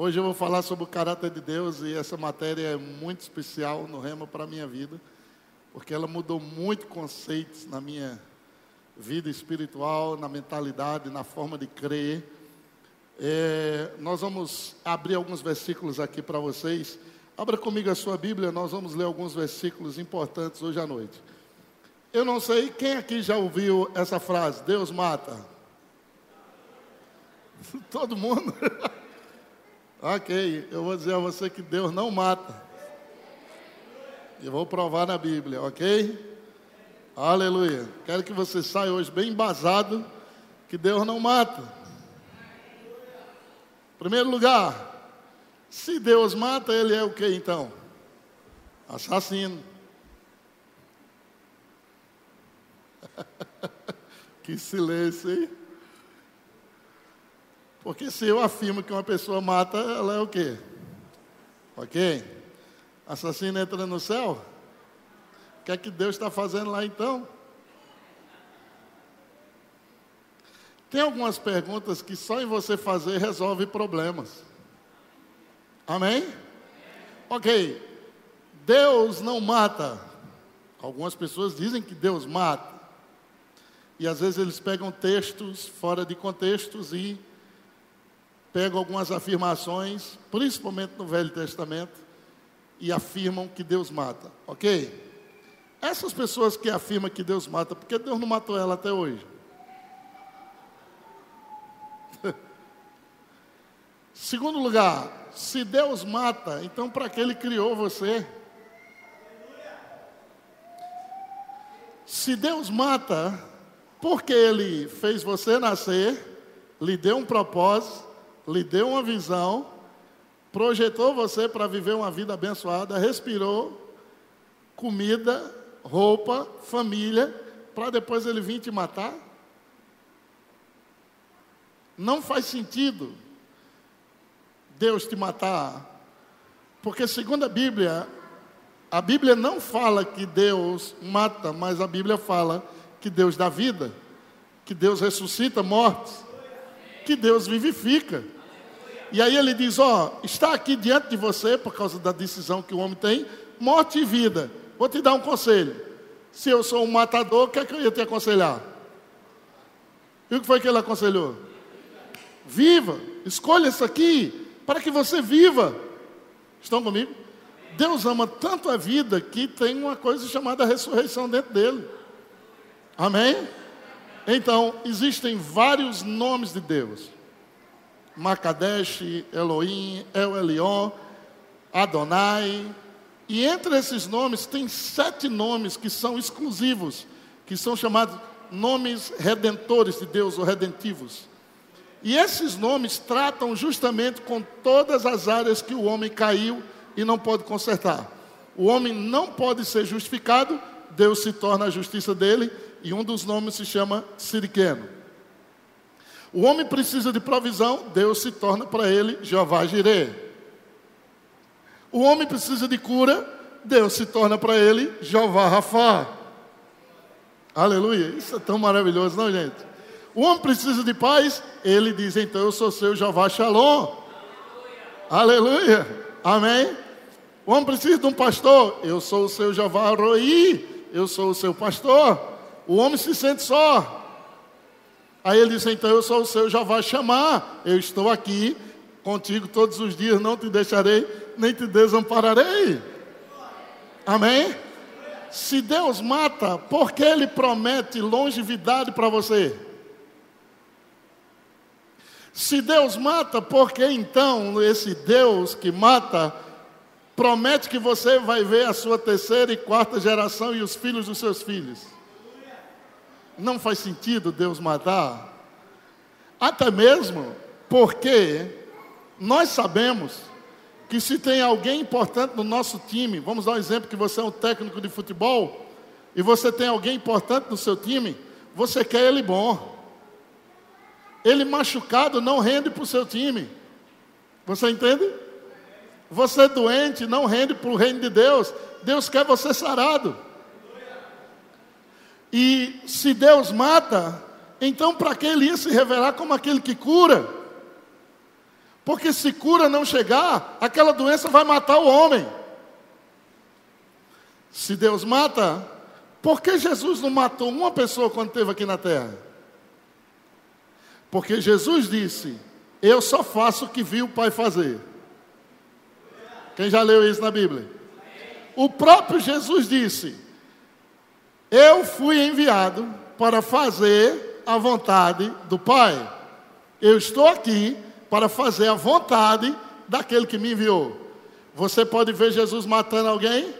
Hoje eu vou falar sobre o caráter de Deus e essa matéria é muito especial no Rema para a minha vida, porque ela mudou muito conceitos na minha vida espiritual, na mentalidade, na forma de crer. É, nós vamos abrir alguns versículos aqui para vocês. Abra comigo a sua Bíblia, nós vamos ler alguns versículos importantes hoje à noite. Eu não sei quem aqui já ouviu essa frase: Deus mata. Todo mundo? ok, eu vou dizer a você que Deus não mata. E vou provar na Bíblia, ok? Aleluia. Quero que você saia hoje bem embasado que Deus não mata. Primeiro lugar, se Deus mata, ele é o que então? Assassino. que silêncio, hein? Porque se eu afirmo que uma pessoa mata, ela é o quê? Ok? Assassino entra no céu? O que é que Deus está fazendo lá então? Tem algumas perguntas que só em você fazer resolve problemas. Amém? Ok. Deus não mata. Algumas pessoas dizem que Deus mata. E às vezes eles pegam textos fora de contextos e pegam algumas afirmações, principalmente no Velho Testamento, e afirmam que Deus mata. Ok? Essas pessoas que afirmam que Deus mata, por que Deus não matou ela até hoje? Segundo lugar, se Deus mata, então para que Ele criou você? Se Deus mata, porque Ele fez você nascer, lhe deu um propósito, lhe deu uma visão, projetou você para viver uma vida abençoada, respirou, comida, roupa, família, para depois Ele vir te matar? Não faz sentido Deus te matar, porque segundo a Bíblia, a Bíblia não fala que Deus mata, mas a Bíblia fala que Deus dá vida, que Deus ressuscita mortes, que Deus vivifica. E aí ele diz: Ó, está aqui diante de você, por causa da decisão que o homem tem, morte e vida. Vou te dar um conselho. Se eu sou um matador, o que é que eu ia te aconselhar? E o que foi que ele aconselhou? Viva, escolha isso aqui, para que você viva. Estão comigo? Deus ama tanto a vida que tem uma coisa chamada ressurreição dentro dele. Amém? Então, existem vários nomes de Deus. Makadesh, Elohim, El Elion, Adonai. E entre esses nomes tem sete nomes que são exclusivos, que são chamados nomes redentores de Deus ou redentivos. E esses nomes tratam justamente com todas as áreas que o homem caiu e não pode consertar. O homem não pode ser justificado, Deus se torna a justiça dele e um dos nomes se chama Siriqueno. O homem precisa de provisão, Deus se torna para ele Jeová Jireh. O homem precisa de cura, Deus se torna para ele Jeová Rafá. Aleluia, isso é tão maravilhoso, não, gente? O homem precisa de paz, ele diz, então eu sou seu Jeová Shalom. Aleluia, amém? O homem precisa de um pastor, eu sou o seu Jeová Roi, eu sou o seu pastor. O homem se sente só. Aí ele disse: Então eu sou o seu, já vai chamar. Eu estou aqui contigo todos os dias, não te deixarei, nem te desampararei. Amém? Se Deus mata, por que Ele promete longevidade para você? Se Deus mata, por que então esse Deus que mata promete que você vai ver a sua terceira e quarta geração e os filhos dos seus filhos? Não faz sentido Deus matar. Até mesmo porque nós sabemos que se tem alguém importante no nosso time, vamos dar um exemplo que você é um técnico de futebol e você tem alguém importante no seu time, você quer ele bom. Ele machucado não rende para o seu time. Você entende? Você doente não rende para o reino de Deus. Deus quer você sarado. E se Deus mata, então para que ele ia se revelar como aquele que cura? Porque se cura não chegar, aquela doença vai matar o homem. Se Deus mata, por que Jesus não matou uma pessoa quando esteve aqui na terra? Porque Jesus disse: Eu só faço o que vi o Pai fazer. Quem já leu isso na Bíblia? O próprio Jesus disse: Eu fui enviado para fazer a vontade do Pai. Eu estou aqui para fazer a vontade daquele que me enviou. Você pode ver Jesus matando alguém?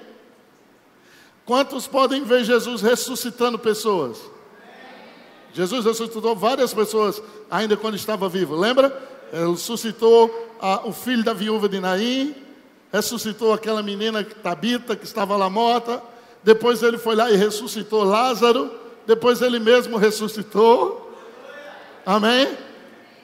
Quantos podem ver Jesus ressuscitando pessoas? Jesus ressuscitou várias pessoas ainda quando estava vivo. Lembra? Ele ressuscitou a, o filho da viúva de Naim, ressuscitou aquela menina Tabita que estava lá morta. Depois ele foi lá e ressuscitou Lázaro. Depois ele mesmo ressuscitou. Amém?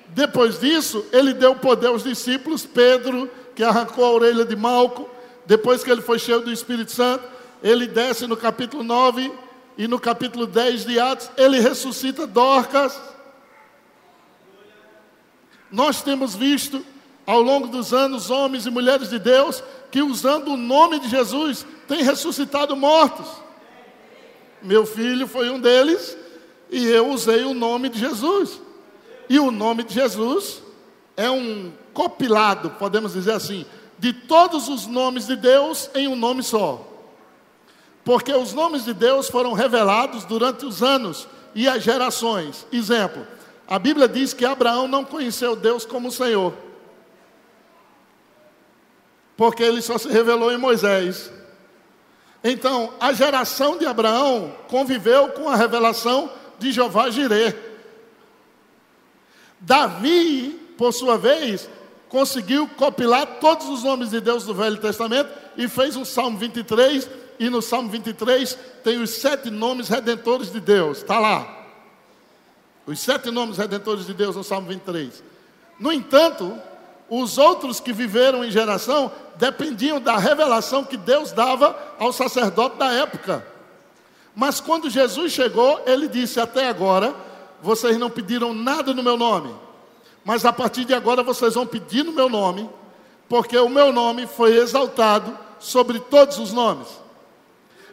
Depois disso, ele deu poder aos discípulos, Pedro, que arrancou a orelha de Malco, depois que ele foi cheio do Espírito Santo, ele desce no capítulo 9 e no capítulo 10 de Atos, ele ressuscita Dorcas. Nós temos visto ao longo dos anos homens e mulheres de Deus que usando o nome de Jesus têm ressuscitado mortos. Meu filho foi um deles e eu usei o nome de Jesus. E o nome de Jesus é um compilado, podemos dizer assim, de todos os nomes de Deus em um nome só. Porque os nomes de Deus foram revelados durante os anos e as gerações. Exemplo, a Bíblia diz que Abraão não conheceu Deus como Senhor. Porque ele só se revelou em Moisés. Então, a geração de Abraão conviveu com a revelação de Jeová Jireh. Davi, por sua vez, conseguiu compilar todos os nomes de Deus do Velho Testamento e fez um Salmo 23. E no Salmo 23 tem os sete nomes redentores de Deus, está lá. Os sete nomes redentores de Deus no Salmo 23. No entanto, os outros que viveram em geração dependiam da revelação que Deus dava ao sacerdote da época. Mas quando Jesus chegou, ele disse: Até agora vocês não pediram nada no meu nome, mas a partir de agora vocês vão pedir no meu nome, porque o meu nome foi exaltado sobre todos os nomes.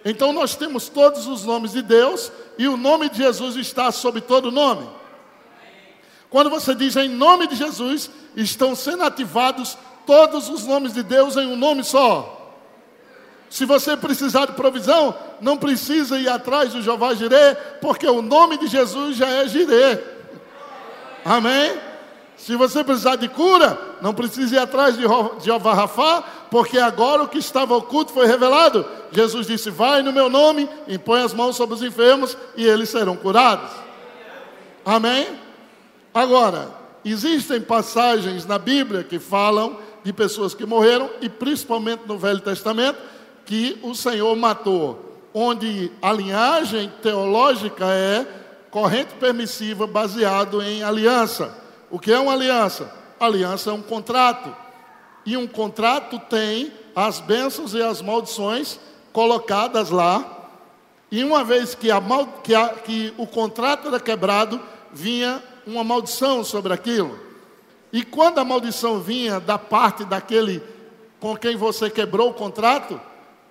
Então nós temos todos os nomes de Deus e o nome de Jesus está sobre todo nome. Quando você diz em nome de Jesus, estão sendo ativados todos os nomes de Deus em um nome só. Se você precisar de provisão, não precisa ir atrás do Jeová Jireh, porque o nome de Jesus já é Jireh. Amém? Se você precisar de cura, não precisa ir atrás de Jeová Rafá, porque agora o que estava oculto foi revelado. Jesus disse: Vai no meu nome, impõe as mãos sobre os enfermos e eles serão curados. Amém? Agora, existem passagens na Bíblia que falam de pessoas que morreram, e principalmente no Velho Testamento, que o Senhor matou, onde a linhagem teológica é corrente permissiva baseado em aliança. O que é uma aliança? Aliança é um contrato. E um contrato tem as bênçãos e as maldições colocadas lá. E uma vez que, mal, que, a, que o contrato era quebrado, vinha uma maldição sobre aquilo. E quando a maldição vinha da parte daquele com quem você quebrou o contrato,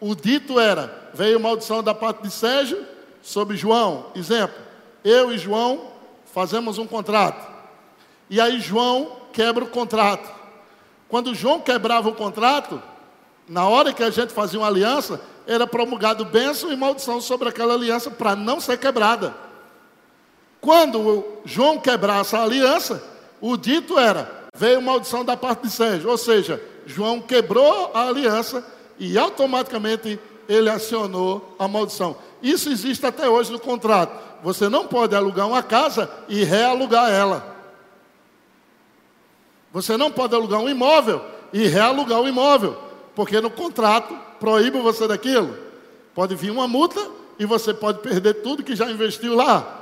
o dito era: veio maldição da parte de Sérgio sobre João. Exemplo, eu e João fazemos um contrato. E aí João quebra o contrato. Quando João quebrava o contrato, na hora que a gente fazia uma aliança, era promulgado bênção e maldição sobre aquela aliança para não ser quebrada. Quando João quebrasse a aliança, o dito era: veio maldição da parte de Sérgio. Ou seja, João quebrou a aliança e automaticamente ele acionou a maldição. Isso existe até hoje no contrato. Você não pode alugar uma casa e realugar ela. Você não pode alugar um imóvel e realugar o imóvel, porque no contrato proíbe você daquilo. Pode vir uma multa e você pode perder tudo que já investiu lá,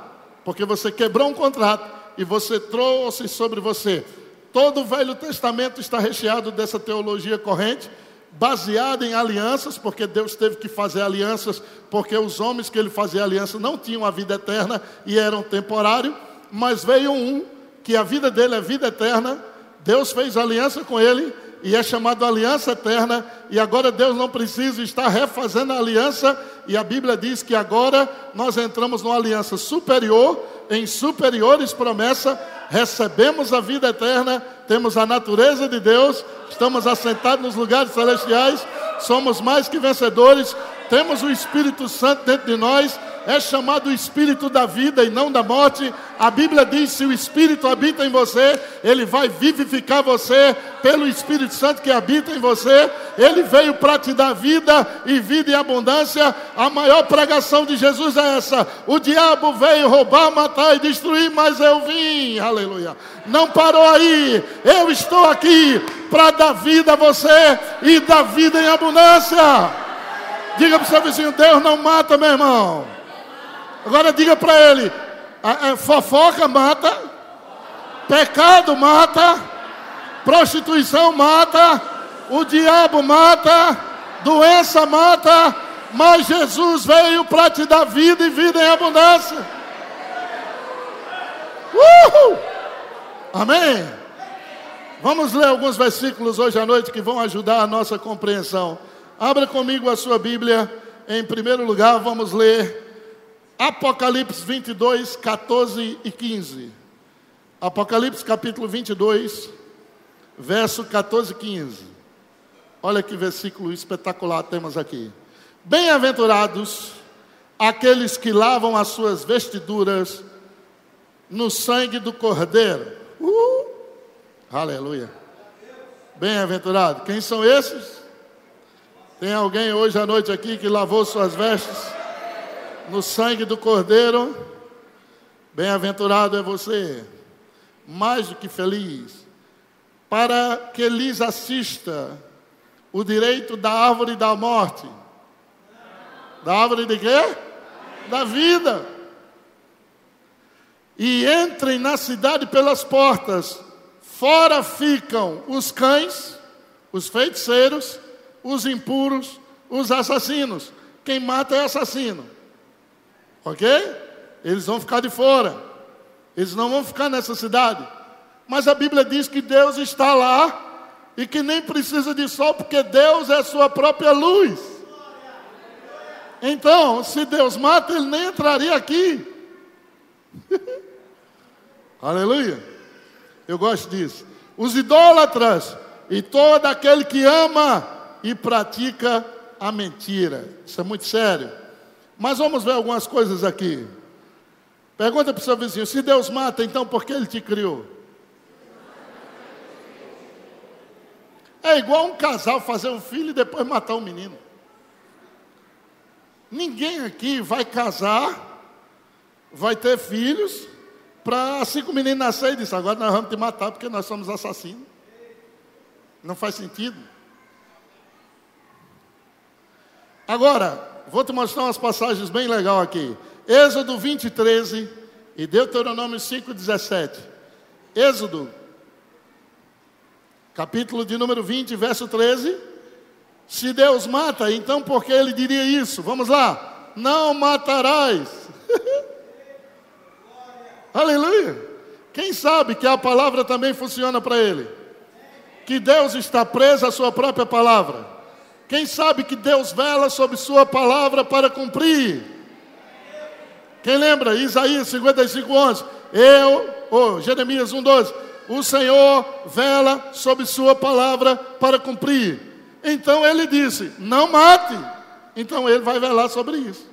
porque você quebrou um contrato e você trouxe sobre você. Todo o Velho Testamento está recheado dessa teologia corrente baseada em alianças, porque Deus teve que fazer alianças, porque os homens que ele fazia aliança não tinham a vida eterna e eram temporários, mas veio um que a vida dele é vida eterna, Deus fez aliança com ele e é chamado aliança eterna, e agora Deus não precisa estar refazendo a aliança, e a Bíblia diz que agora nós entramos numa aliança superior, em superiores promessas, recebemos a vida eterna, temos a natureza de Deus, estamos assentados nos lugares celestiais, somos mais que vencedores, temos o Espírito Santo dentro de nós, é chamado o Espírito da vida e não da morte. A Bíblia diz: se o Espírito habita em você, ele vai vivificar você pelo Espírito Santo que habita em você. Ele veio para te dar vida e vida em abundância. A maior pregação de Jesus é essa: o diabo veio roubar, matar e destruir, mas eu vim. Aleluia. Não parou aí. Eu estou aqui para dar vida a você e dar vida em abundância. Diga para o seu vizinho: Deus não mata, meu irmão. Agora diga para ele: a, a fofoca mata, pecado mata, prostituição mata, o diabo mata, doença mata, mas Jesus veio para te dar vida e vida em abundância. Uhul! Amém? Vamos ler alguns versículos hoje à noite que vão ajudar a nossa compreensão. Abra comigo a sua Bíblia. Em primeiro lugar, vamos ler Apocalipse 22, 14 e 15. Apocalipse capítulo 22, verso 14 e 15. Olha que versículo espetacular temos aqui. Bem-aventurados aqueles que lavam as suas vestiduras no sangue do Cordeiro. Uh! Aleluia. Bem-aventurado. Quem são esses? Tem alguém hoje à noite aqui que lavou suas vestes? no sangue do Cordeiro, bem-aventurado é você, mais do que feliz, para que lhes assista o direito da árvore da morte. Da árvore de quê? Da vida. E entrem na cidade pelas portas. Fora ficam os cães, os feiticeiros, os impuros, os assassinos. Quem mata é assassino. Ok? Eles vão ficar de fora. Eles não vão ficar nessa cidade. Mas a Bíblia diz que Deus está lá e que nem precisa de sol, porque Deus é a sua própria luz. Então, se Deus mata, ele nem entraria aqui. Aleluia. Eu gosto disso. Os idólatras e todo aquele que ama e pratica a mentira. Isso é muito sério. Mas vamos ver algumas coisas aqui. Pergunta para o seu vizinho: se Deus mata, então por que Ele te criou? É igual um casal fazer um filho e depois matar um menino. Ninguém aqui vai casar, vai ter filhos, para assim que o menino nascer e dizer, agora nós vamos te matar porque nós somos assassinos. Não faz sentido. Agora, vou te mostrar umas passagens bem legais aqui. Êxodo 20, 13 e Deuteronômio 5, 17. Êxodo, capítulo de número 20, verso 13. Se Deus mata, então por que ele diria isso? Vamos lá. Não matarás. Aleluia. Quem sabe que a palavra também funciona para ele? Que Deus está preso à sua própria palavra. Quem sabe que Deus vela sobre Sua palavra para cumprir? Quem lembra? Isaías 55, 11. Eu, oh, Jeremias 1, 12. O Senhor vela sobre Sua palavra para cumprir. Então ele disse: Não mate. Então ele vai velar sobre isso.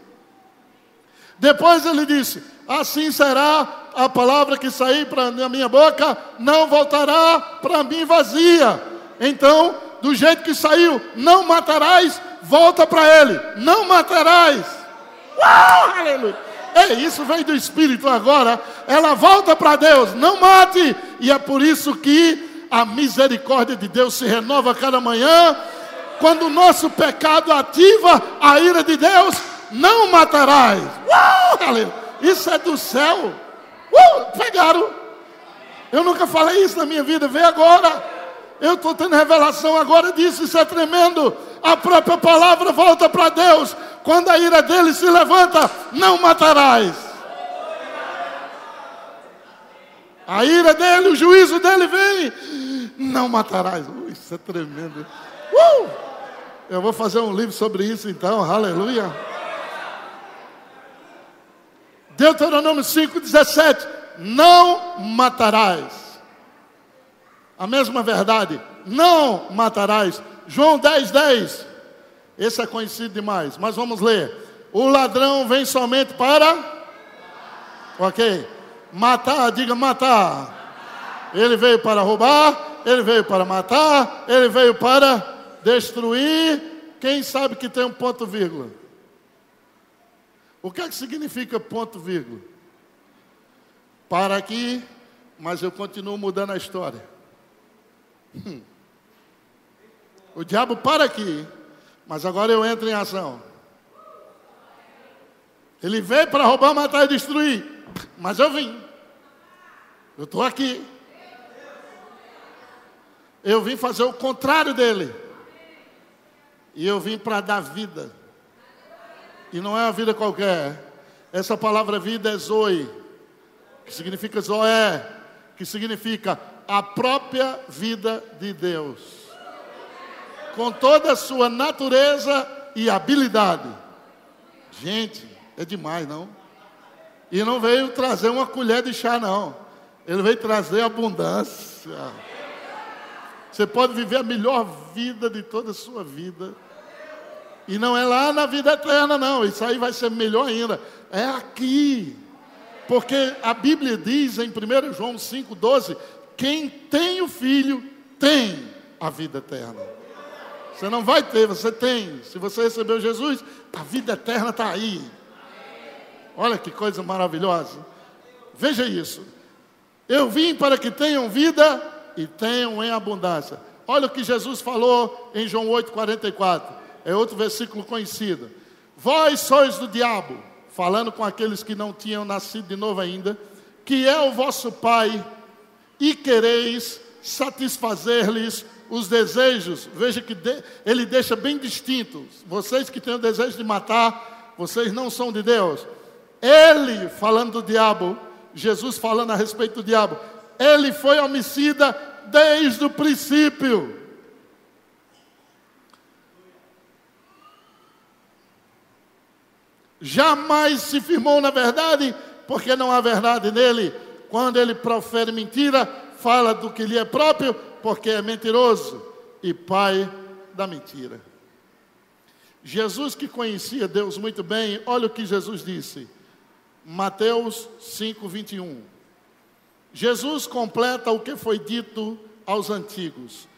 Depois ele disse: Assim será a palavra que sair para a minha boca, não voltará para mim vazia. Então do jeito que saiu, não matarás, volta para ele, não matarás. Uau, aleluia. É isso, vem do Espírito agora. Ela volta para Deus, não mate. E é por isso que a misericórdia de Deus se renova cada manhã. Quando o nosso pecado ativa a ira de Deus, não matarás. Uau, aleluia. Isso é do céu. Uh, pegaram. Eu nunca falei isso na minha vida, vê agora. Eu estou tendo revelação agora disso, isso é tremendo. A própria palavra volta para Deus. Quando a ira dele se levanta, não matarás. A ira dele, o juízo dele vem. não matarás. Uh, isso é tremendo. Uh! Eu vou fazer um livro sobre isso então, aleluia. Deuteronômio 5,17: Não matarás. A mesma verdade, não matarás. João 10, 10. Esse é conhecido demais, mas vamos ler. O ladrão vem somente para. Ok? Matar, diga matar. Ele veio para roubar, ele veio para matar, ele veio para destruir. Quem sabe que tem um ponto vírgula? O que é que significa ponto vírgula? Para aqui, mas eu continuo mudando a história. O diabo para aqui, mas agora eu entro em ação. Ele veio para roubar, matar e destruir, mas eu vim. Eu estou aqui. Eu vim fazer o contrário dele. E eu vim para dar vida. E não é uma vida qualquer. Essa palavra vida é Zoe, que significa Zoé, que significa a própria vida de Deus. Com toda a sua natureza e habilidade. Gente, é demais, não? E não veio trazer uma colher de chá, não. Ele veio trazer abundância. Você pode viver a melhor vida de toda a sua vida e não é lá na vida eterna, não. Isso aí vai ser melhor ainda. É aqui. Porque a Bíblia diz em 1 João 5,12: quem tem o filho tem a vida eterna. Você não vai ter, você tem. Se você recebeu Jesus, a vida eterna está aí. Olha que coisa maravilhosa. Veja isso. Eu vim para que tenham vida e tenham em abundância. Olha o que Jesus falou em João 8,44 é outro versículo conhecido. Vós sois do diabo, falando com aqueles que não tinham nascido de novo ainda, que é o vosso pai, e quereis satisfazer-lhes os desejos. Veja que de, ele deixa bem distinto. Vocês que têm o desejo de matar, vocês não são de Deus. Ele, falando do diabo, Jesus falando a respeito do diabo, ele foi homicida desde o princípio. jamais se firmou na verdade, porque não há verdade nele. Quando ele profere mentira, fala do que lhe é próprio, porque é mentiroso e pai da mentira. Jesus, que conhecia Deus muito bem, olha o que Jesus disse. Mateus 5, 21. Jesus completa o que foi dito aos antigos.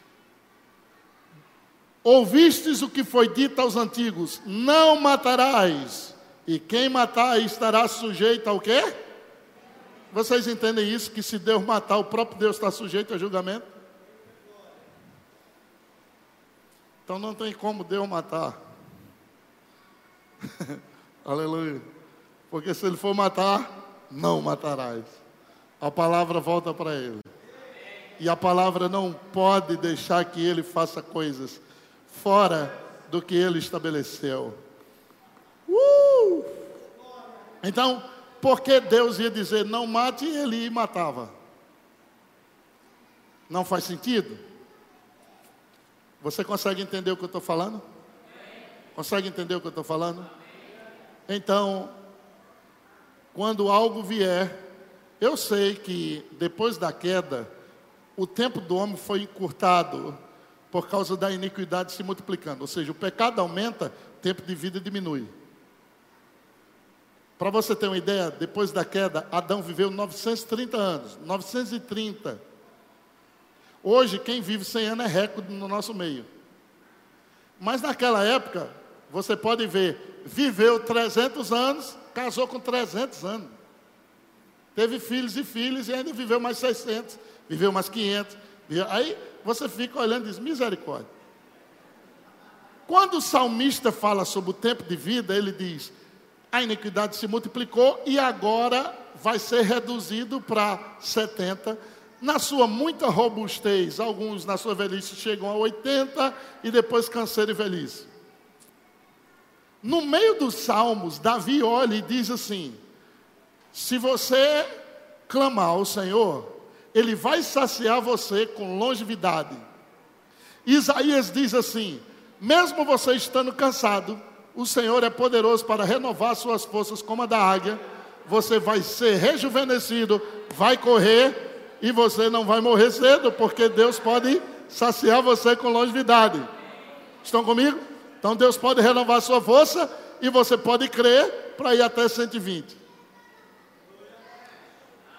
Ouvistes o que foi dito aos antigos: não matarás. E quem matar estará sujeito ao quê? Vocês entendem isso? Que se Deus matar, o próprio Deus está sujeito a julgamento? Então não tem como Deus matar. Aleluia. Porque se ele for matar, não matarás. A palavra volta para ele. E a palavra não pode deixar que ele faça coisas fora do que ele estabeleceu. Uh! Então, por que Deus ia dizer não mate e ele matava? Não faz sentido? Você consegue entender o que eu estou falando? Consegue entender o que eu estou falando? Então, quando algo vier, eu sei que depois da queda, o tempo do homem foi encurtado por causa da iniquidade se multiplicando. Ou seja, o pecado aumenta, tempo de vida diminui. Para você ter uma ideia, depois da queda, Adão viveu 930 anos. 930. Hoje, quem vive 100 anos é recorde no nosso meio. Mas naquela época, você pode ver, viveu 300 anos, casou com 300 anos. Teve filhos e filhos e ainda viveu mais 600, viveu mais 500. Aí você fica olhando e diz: misericórdia. Quando o salmista fala sobre o tempo de vida, ele diz: a iniquidade se multiplicou e agora vai ser reduzido para 70. Na sua muita robustez, alguns na sua velhice chegam a 80 e depois canseira e velhice. No meio dos salmos, Davi olha e diz assim: Se você clamar ao Senhor, Ele vai saciar você com longevidade. Isaías diz assim: mesmo você estando cansado, o Senhor é poderoso para renovar suas forças como a da águia. Você vai ser rejuvenescido, vai correr e você não vai morrer cedo, porque Deus pode saciar você com longevidade. Estão comigo? Então Deus pode renovar sua força e você pode crer para ir até 120.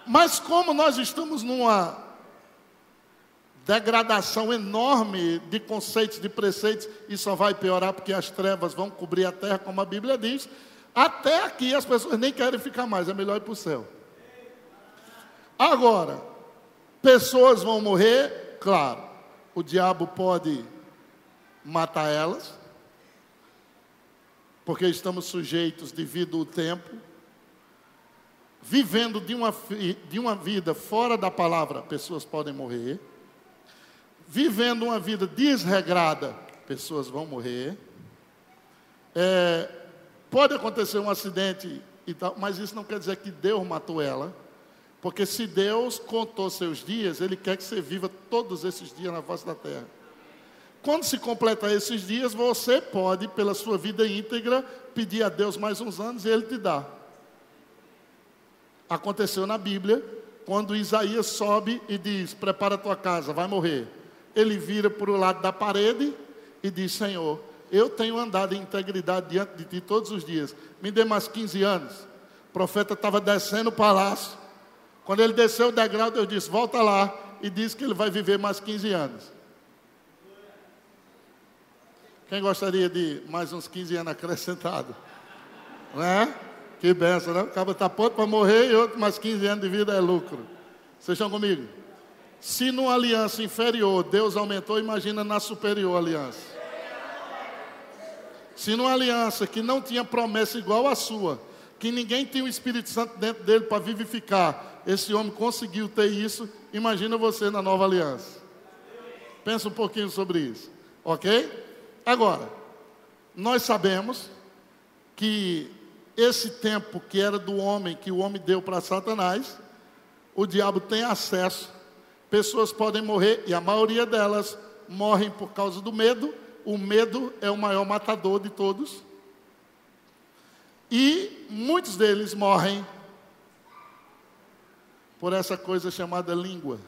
Mas como nós estamos numa degradação enorme de conceitos, de preceitos, e só vai piorar porque as trevas vão cobrir a terra, como a Bíblia diz. Até aqui as pessoas nem querem ficar mais, é melhor ir para o céu. Agora, pessoas vão morrer, claro, o diabo pode matar elas, porque estamos sujeitos devido ao tempo, vivendo de uma, de uma vida fora da palavra, pessoas podem morrer vivendo uma vida desregrada, pessoas vão morrer. É, pode acontecer um acidente e tal, mas isso não quer dizer que Deus matou ela. Porque se Deus contou seus dias, Ele quer que você viva todos esses dias na face da terra. Quando se completar esses dias, você pode, pela sua vida íntegra, pedir a Deus mais uns anos e Ele te dá. Aconteceu na Bíblia, quando Isaías sobe e diz: Prepara a tua casa, vai morrer ele vira para o lado da parede e diz: Senhor, eu tenho andado em integridade diante de ti todos os dias, me dê mais 15 anos. O profeta estava descendo o palácio. Quando ele desceu o degrau, Deus disse: Volta lá e diz que ele vai viver mais 15 anos. Quem gostaria de mais uns 15 anos acrescentado? Né? Que benção, né? O cara está pronto para morrer e outro mais 15 anos de vida é lucro. Vocês estão comigo? Se numa aliança inferior Deus aumentou, imagina na superior aliança. Se numa aliança que não tinha promessa igual à sua, que ninguém tinha o Espírito Santo dentro dele para vivificar, esse homem conseguiu ter isso, imagina você na nova aliança. Pensa um pouquinho sobre isso, ok? Agora, nós sabemos que esse tempo que era do homem, que o homem deu para Satanás, o diabo tem acesso Pessoas podem morrer, e a maioria delas morrem por causa do medo. O medo é o maior matador de todos. E muitos deles morrem por essa coisa chamada língua.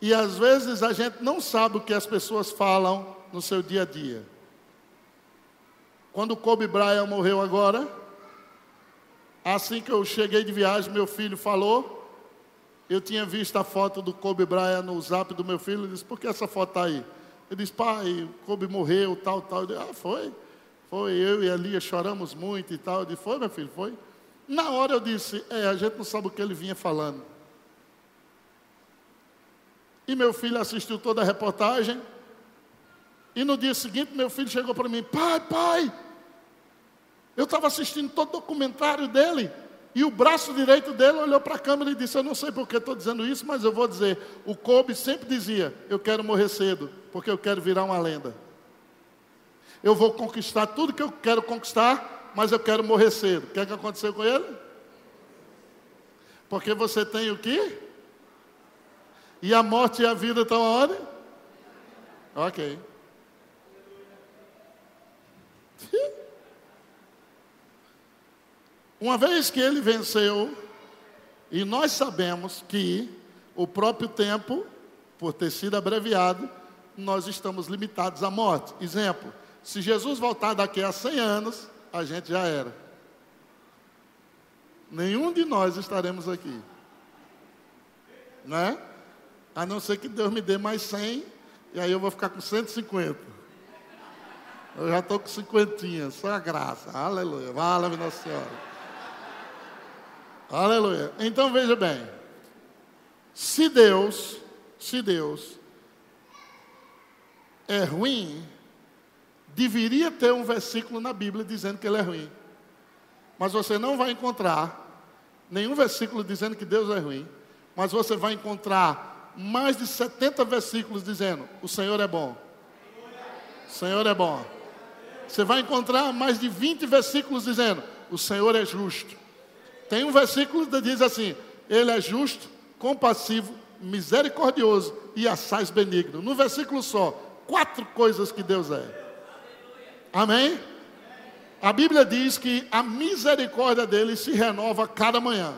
E às vezes a gente não sabe o que as pessoas falam no seu dia a dia. Quando Kobe Bryant morreu agora, assim que eu cheguei de viagem, meu filho falou, eu tinha visto a foto do Kobe Bryant no zap do meu filho. Ele disse: Por que essa foto está aí? Ele disse: Pai, Kobe morreu, tal, tal. Eu disse, ah, foi. Foi. Eu e a Lia choramos muito e tal. Eu disse: Foi, meu filho, foi. Na hora eu disse: É, a gente não sabe o que ele vinha falando. E meu filho assistiu toda a reportagem. E no dia seguinte, meu filho chegou para mim: Pai, pai, eu estava assistindo todo o documentário dele. E o braço direito dele olhou para a câmera e disse: Eu não sei por que estou dizendo isso, mas eu vou dizer. O Kobe sempre dizia: Eu quero morrer cedo, porque eu quero virar uma lenda. Eu vou conquistar tudo que eu quero conquistar, mas eu quero morrer cedo. O que, é que aconteceu com ele? Porque você tem o quê? E a morte e a vida estão aonde? Ok. Uma vez que ele venceu, e nós sabemos que o próprio tempo, por ter sido abreviado, nós estamos limitados à morte. Exemplo, se Jesus voltar daqui a 100 anos, a gente já era. Nenhum de nós estaremos aqui. Né? A não ser que Deus me dê mais 100, e aí eu vou ficar com 150. Eu já estou com cinquentinha, só a graça. Aleluia. Vale, Nossa Senhora. Aleluia. Então veja bem. Se Deus, se Deus é ruim, deveria ter um versículo na Bíblia dizendo que ele é ruim. Mas você não vai encontrar nenhum versículo dizendo que Deus é ruim. Mas você vai encontrar mais de 70 versículos dizendo: o Senhor é bom. O Senhor é bom. Você vai encontrar mais de 20 versículos dizendo: o Senhor é justo. Tem um versículo que diz assim: Ele é justo compassivo, misericordioso e assaz benigno. No versículo só, quatro coisas que Deus é. Amém? A Bíblia diz que a misericórdia dele se renova cada manhã.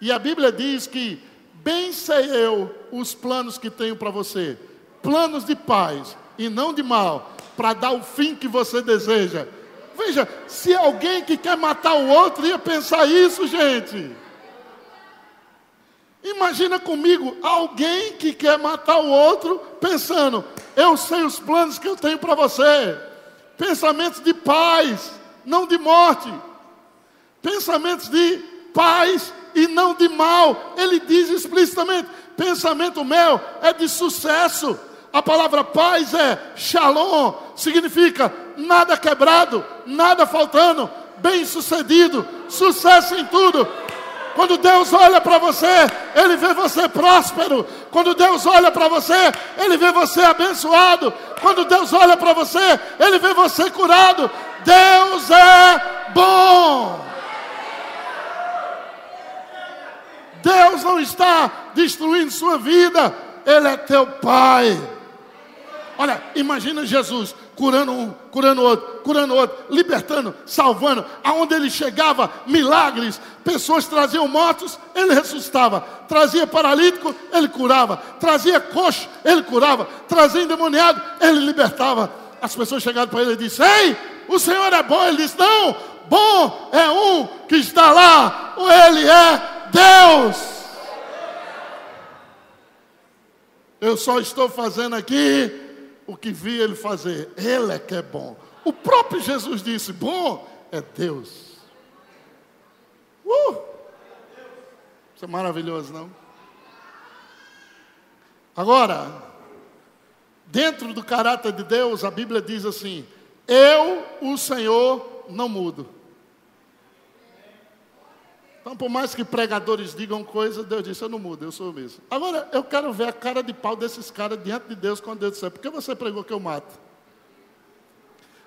E a Bíblia diz que, bem sei eu os planos que tenho para você, planos de paz e não de mal, para dar o fim que você deseja. Veja, se alguém que quer matar o outro ia pensar isso, gente. Imagina comigo alguém que quer matar o outro pensando: eu sei os planos que eu tenho para você. Pensamentos de paz, não de morte. Pensamentos de paz e não de mal. Ele diz explicitamente: pensamento meu é de sucesso. A palavra paz é shalom, significa nada quebrado, nada faltando, bem sucedido, sucesso em tudo. Quando Deus olha para você, Ele vê você próspero. Quando Deus olha para você, Ele vê você abençoado. Quando Deus olha para você, Ele vê você curado. Deus é bom. Deus não está destruindo sua vida, Ele é teu Pai. Olha, imagina Jesus curando um, curando outro, curando outro, libertando, salvando. Aonde ele chegava, milagres. Pessoas traziam mortos, ele ressuscitava. Trazia paralítico, ele curava. Trazia coxo, ele curava. Trazia endemoniado, ele libertava. As pessoas chegaram para ele e disseram: Ei, o Senhor é bom. Ele disse: Não, bom é um que está lá. Ele é Deus. Eu só estou fazendo aqui o que vi ele fazer. Ele é que é bom. O próprio Jesus disse: Bom é Deus. Uh! Isso é maravilhoso, não? Agora, dentro do caráter de Deus, a Bíblia diz assim: Eu, o Senhor, não mudo. Então, por mais que pregadores digam coisas, Deus disse: Eu não mudo, eu sou o mesmo. Agora, eu quero ver a cara de pau desses caras diante de Deus quando Deus disser: Por que você pregou que eu mato?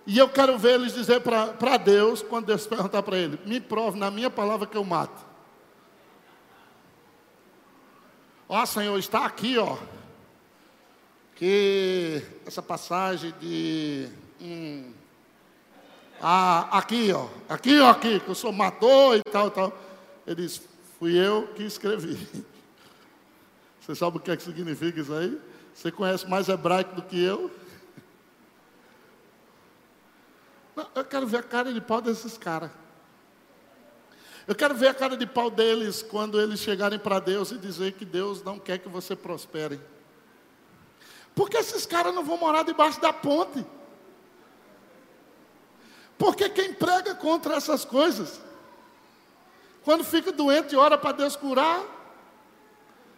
E eu quero ver eles dizer para Deus, quando Deus perguntar para ele: Me prove na minha palavra que eu mato. Ó Senhor, está aqui, ó. Que essa passagem de. Hum, ah, aqui, ó. Aqui, ó, aqui, que o senhor matou e tal, tal. Ele diz: Fui eu que escrevi. Você sabe o que, é que significa isso aí? Você conhece mais hebraico do que eu? Não, eu quero ver a cara de pau desses caras. Eu quero ver a cara de pau deles quando eles chegarem para Deus e dizer que Deus não quer que você prospere. Porque esses caras não vão morar debaixo da ponte. Porque quem prega contra essas coisas quando fica doente, ora para Deus curar.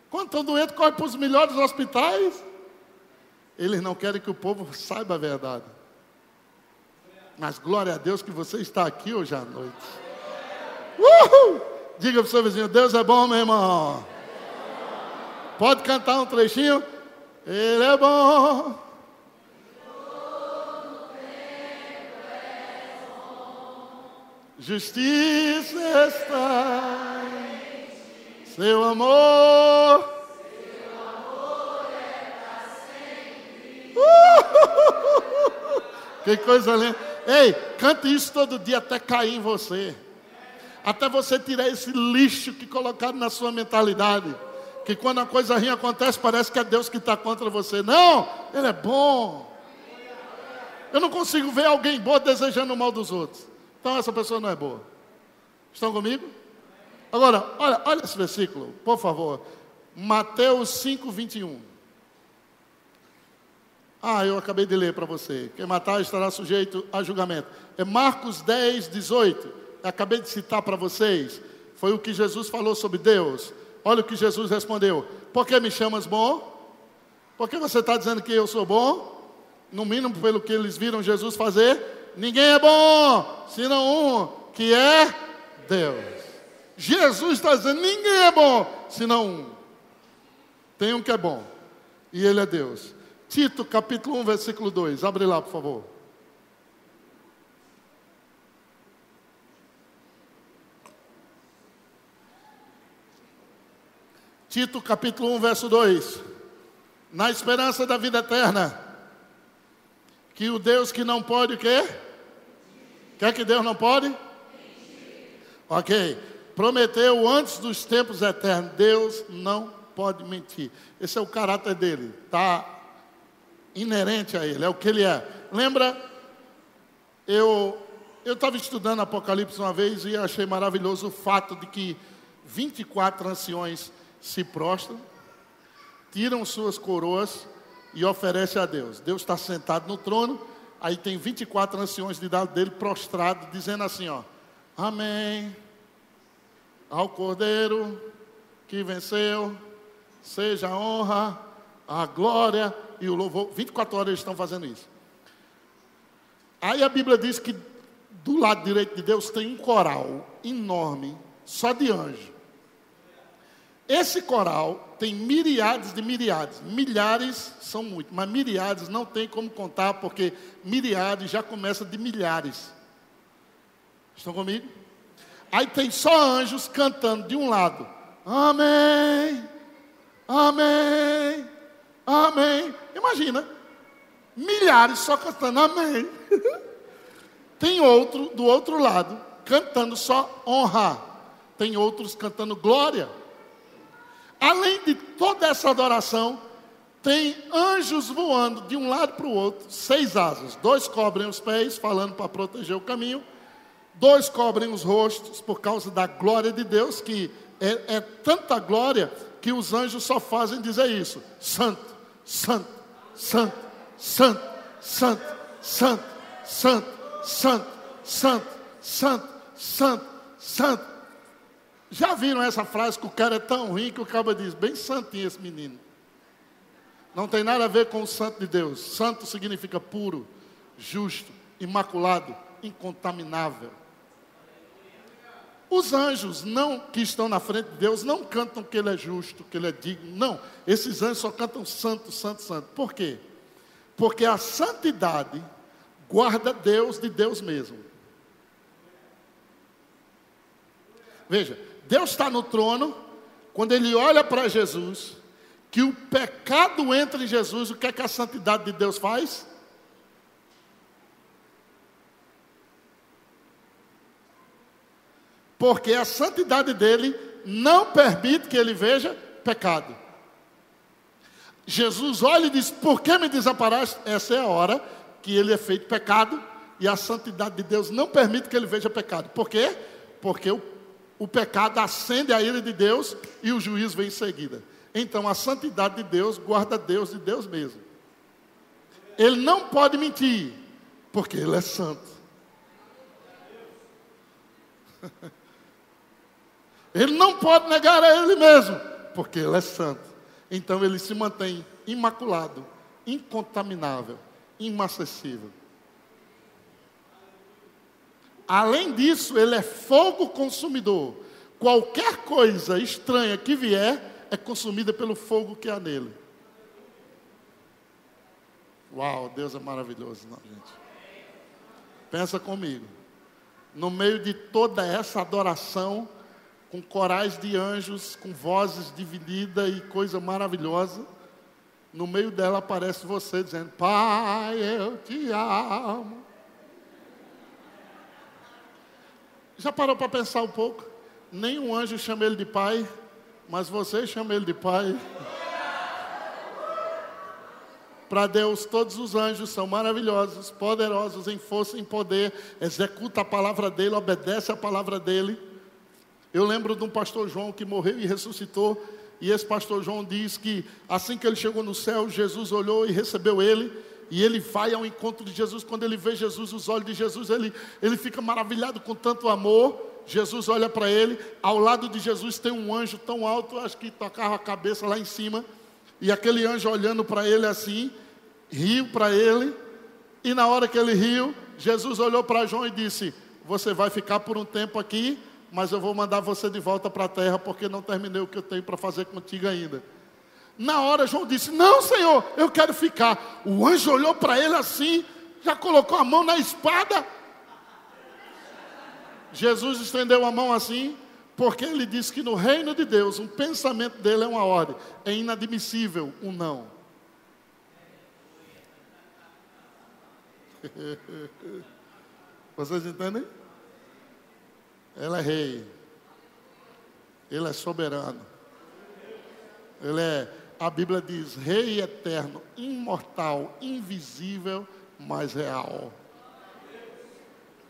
Quando estão doentes, corre para os melhores hospitais. Eles não querem que o povo saiba a verdade. Mas glória a Deus que você está aqui hoje à noite. Uhul! Diga para o seu vizinho: Deus é bom, meu irmão. Pode cantar um trechinho? Ele é bom. Justiça está em seu amor. Seu amor é para sempre. que coisa linda. Ei, cante isso todo dia até cair em você. Até você tirar esse lixo que colocaram na sua mentalidade. Que quando a coisa ruim acontece, parece que é Deus que está contra você. Não, Ele é bom. Eu não consigo ver alguém bom desejando o mal dos outros. Então essa pessoa não é boa. Estão comigo? Agora, olha, olha esse versículo, por favor. Mateus 5, 21. Ah, eu acabei de ler para você. Quem matar estará sujeito a julgamento. É Marcos 10, 18. Eu acabei de citar para vocês. Foi o que Jesus falou sobre Deus. Olha o que Jesus respondeu. Por que me chamas bom? Por que você está dizendo que eu sou bom? No mínimo pelo que eles viram Jesus fazer. Ninguém é bom, senão um, que é Deus. Jesus está dizendo: ninguém é bom, senão um. Tem um que é bom, e ele é Deus. Tito, capítulo 1, versículo 2. Abre lá, por favor. Tito capítulo 1, verso 2. Na esperança da vida eterna. Que o Deus que não pode o quê? Quer que Deus não pode? Ok. Prometeu antes dos tempos eternos. Deus não pode mentir. Esse é o caráter dele. Está inerente a ele. É o que ele é. Lembra? Eu eu estava estudando Apocalipse uma vez e achei maravilhoso o fato de que 24 anciões se prostram, tiram suas coroas e oferecem a Deus. Deus está sentado no trono, aí tem 24 anciões de lado dele prostrado, dizendo assim: ó, Amém. Ao Cordeiro que venceu, seja a honra, a glória e o louvor. 24 horas eles estão fazendo isso. Aí a Bíblia diz que do lado direito de Deus tem um coral enorme, só de anjo. Esse coral tem miriades de miriades. Milhares são muito, mas miriades não tem como contar, porque miriades já começa de milhares. Estão comigo? Aí tem só anjos cantando de um lado. Amém. Amém. Amém. Imagina. Milhares só cantando amém. tem outro do outro lado cantando só honra. Tem outros cantando glória. Além de toda essa adoração, tem anjos voando de um lado para o outro, seis asas. Dois cobrem os pés, falando para proteger o caminho. Dois cobrem os rostos, por causa da glória de Deus, que é, é tanta glória que os anjos só fazem dizer isso: Santo, Santo, Santo, Santo, Santo, Santo, Santo, Santo, Santo, Santo, Santo, Santo. Já viram essa frase que o cara é tão ruim que o cabo diz, bem santinho esse menino. Não tem nada a ver com o santo de Deus. Santo significa puro, justo, imaculado, incontaminável. Os anjos não que estão na frente de Deus não cantam que ele é justo, que ele é digno. Não, esses anjos só cantam santo, santo, santo. Por quê? Porque a santidade guarda Deus de Deus mesmo. Veja, Deus está no trono, quando ele olha para Jesus, que o pecado entra em Jesus, o que é que a santidade de Deus faz? Porque a santidade dele não permite que ele veja pecado. Jesus olha e diz: Por que me desamparaste? Essa é a hora que ele é feito pecado e a santidade de Deus não permite que ele veja pecado. Por quê? Porque o o pecado acende a ira de Deus e o juízo vem em seguida. Então a santidade de Deus guarda Deus de Deus mesmo. Ele não pode mentir, porque ele é santo. Ele não pode negar a ele mesmo, porque ele é santo. Então ele se mantém imaculado, incontaminável, inacessível. Além disso, ele é fogo consumidor. Qualquer coisa estranha que vier é consumida pelo fogo que há nele. Uau, Deus é maravilhoso, não, gente. Pensa comigo. No meio de toda essa adoração, com corais de anjos, com vozes divididas e coisa maravilhosa, no meio dela aparece você dizendo: Pai, eu te amo. Já parou para pensar um pouco? Nenhum anjo chama ele de pai, mas você chama ele de pai. Para Deus, todos os anjos são maravilhosos, poderosos em força e em poder, executa a palavra dele, obedece a palavra dele. Eu lembro de um pastor João que morreu e ressuscitou, e esse pastor João diz que assim que ele chegou no céu, Jesus olhou e recebeu ele, e ele vai ao encontro de Jesus. Quando ele vê Jesus, os olhos de Jesus, ele, ele fica maravilhado com tanto amor. Jesus olha para ele. Ao lado de Jesus tem um anjo tão alto, acho que tocava a cabeça lá em cima. E aquele anjo olhando para ele assim, riu para ele. E na hora que ele riu, Jesus olhou para João e disse: Você vai ficar por um tempo aqui, mas eu vou mandar você de volta para a terra, porque não terminei o que eu tenho para fazer contigo ainda. Na hora, João disse: Não, Senhor, eu quero ficar. O anjo olhou para ele assim, já colocou a mão na espada. Jesus estendeu a mão assim, Porque ele diz que no reino de Deus, um pensamento dele é uma ordem, é inadmissível um não. Vocês entendem? Ela é rei. Ele é soberano. Ele é, a Bíblia diz, rei eterno, imortal, invisível, mas real.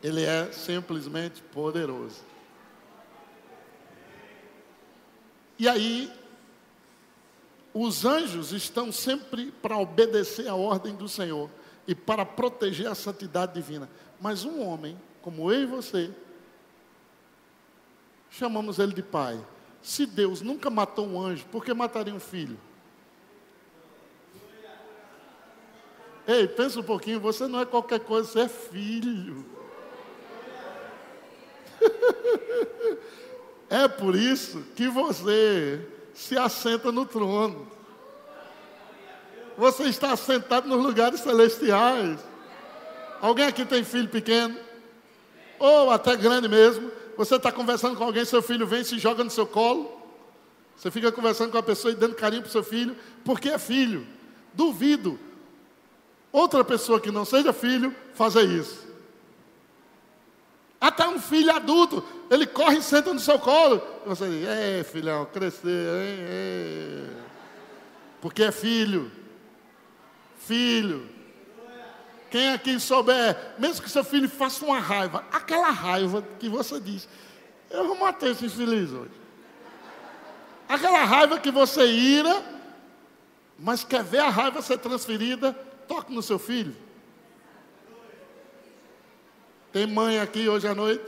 Ele é simplesmente poderoso. E aí, os anjos estão sempre para obedecer a ordem do Senhor e para proteger a santidade divina. Mas um homem, como eu e você, chamamos ele de pai. Se Deus nunca matou um anjo, por que mataria um filho? Ei, pensa um pouquinho, você não é qualquer coisa, você é filho. é por isso que você se assenta no trono. Você está assentado nos lugares celestiais. Alguém aqui tem filho pequeno? Ou até grande mesmo? Você está conversando com alguém, seu filho vem e se joga no seu colo. Você fica conversando com a pessoa e dando carinho para o seu filho, porque é filho. Duvido outra pessoa que não seja filho fazer isso. Até um filho adulto, ele corre e senta no seu colo. E você diz, é filhão, crescer, hein? É. Porque é filho. Filho. Quem aqui souber, mesmo que seu filho faça uma raiva, aquela raiva que você diz, eu vou matar esse infeliz hoje. Aquela raiva que você ira, mas quer ver a raiva ser transferida, toque no seu filho. Tem mãe aqui hoje à noite?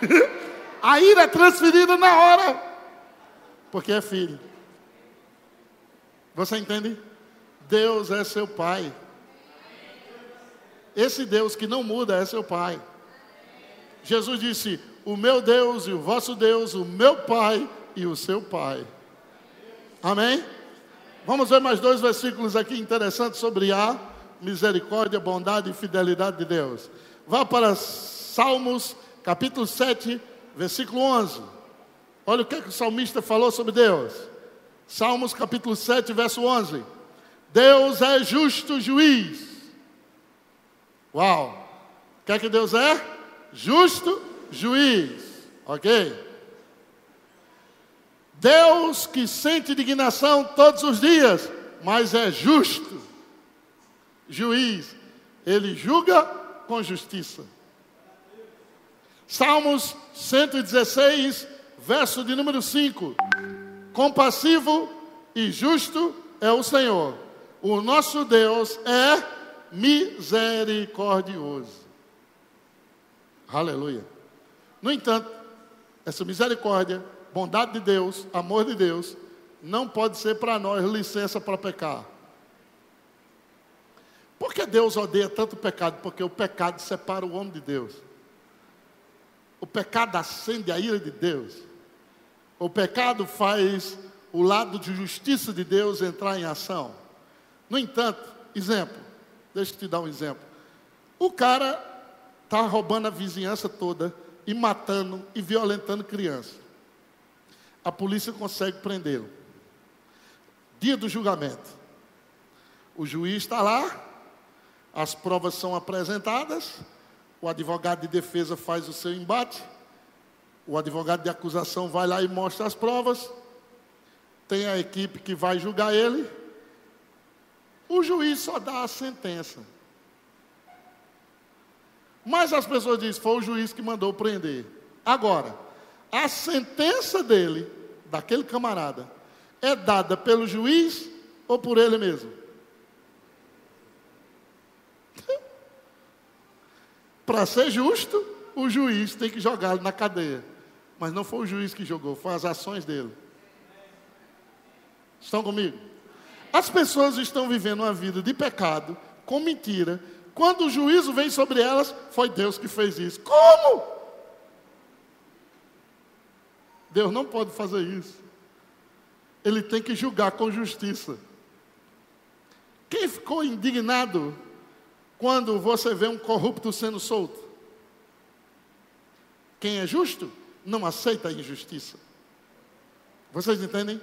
a ira é transferida na hora, porque é filho. Você entende? Deus é seu pai. Esse Deus que não muda é seu Pai. Jesus disse: O meu Deus e o vosso Deus, o meu Pai e o seu Pai. Amém? Vamos ver mais dois versículos aqui interessantes sobre a misericórdia, bondade e fidelidade de Deus. Vá para Salmos, capítulo 7, versículo 11. Olha o que, é que o salmista falou sobre Deus. Salmos, capítulo 7, verso 11. Deus é justo juiz Uau! O que é que Deus é? Justo juiz. Ok? Deus que sente indignação todos os dias, mas é justo. Juiz, ele julga com justiça. Salmos 116, verso de número 5. Compassivo e justo é o Senhor. O nosso Deus é misericordioso. Aleluia. No entanto, essa misericórdia, bondade de Deus, amor de Deus, não pode ser para nós licença para pecar. Por que Deus odeia tanto o pecado? Porque o pecado separa o homem de Deus. O pecado acende a ira de Deus. O pecado faz o lado de justiça de Deus entrar em ação. No entanto, exemplo, Deixa eu te dar um exemplo. O cara está roubando a vizinhança toda e matando e violentando criança. A polícia consegue prendê-lo. Dia do julgamento. O juiz está lá, as provas são apresentadas, o advogado de defesa faz o seu embate, o advogado de acusação vai lá e mostra as provas, tem a equipe que vai julgar ele, o juiz só dá a sentença. Mas as pessoas dizem, foi o juiz que mandou prender. Agora, a sentença dele, daquele camarada, é dada pelo juiz ou por ele mesmo? Para ser justo, o juiz tem que jogá-lo na cadeia. Mas não foi o juiz que jogou, foi as ações dele. Estão comigo? As pessoas estão vivendo uma vida de pecado, com mentira. Quando o juízo vem sobre elas, foi Deus que fez isso. Como? Deus não pode fazer isso. Ele tem que julgar com justiça. Quem ficou indignado quando você vê um corrupto sendo solto? Quem é justo? não aceita a injustiça. Vocês entendem?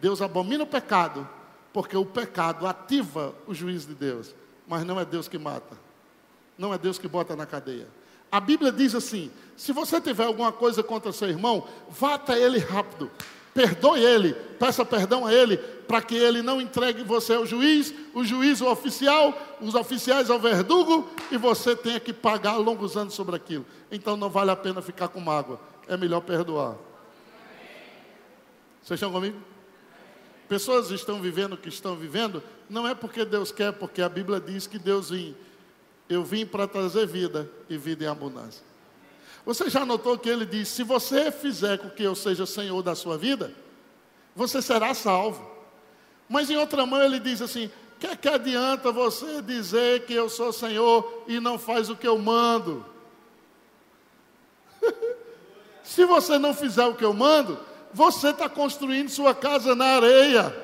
Deus abomina o pecado, porque o pecado ativa o juízo de Deus, mas não é Deus que mata, não é Deus que bota na cadeia. A Bíblia diz assim: se você tiver alguma coisa contra seu irmão, vá até ele rápido, perdoe ele, peça perdão a ele, para que ele não entregue você ao juiz, o juiz ao oficial, os oficiais ao verdugo, e você tenha que pagar longos anos sobre aquilo. Então não vale a pena ficar com mágoa, é melhor perdoar. Vocês estão comigo? Pessoas estão vivendo o que estão vivendo, não é porque Deus quer, porque a Bíblia diz que Deus vem eu vim para trazer vida e vida em abundância. Você já notou que ele diz: se você fizer com que eu seja senhor da sua vida, você será salvo. Mas em outra mão ele diz assim: que que adianta você dizer que eu sou senhor e não faz o que eu mando? se você não fizer o que eu mando, você está construindo sua casa na areia.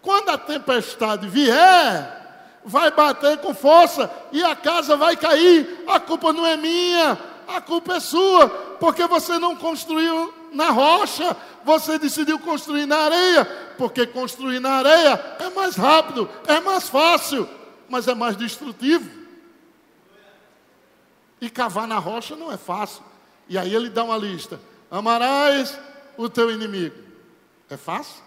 Quando a tempestade vier, vai bater com força e a casa vai cair. A culpa não é minha, a culpa é sua, porque você não construiu na rocha, você decidiu construir na areia, porque construir na areia é mais rápido, é mais fácil, mas é mais destrutivo. E cavar na rocha não é fácil. E aí ele dá uma lista: amarás o teu inimigo. É fácil?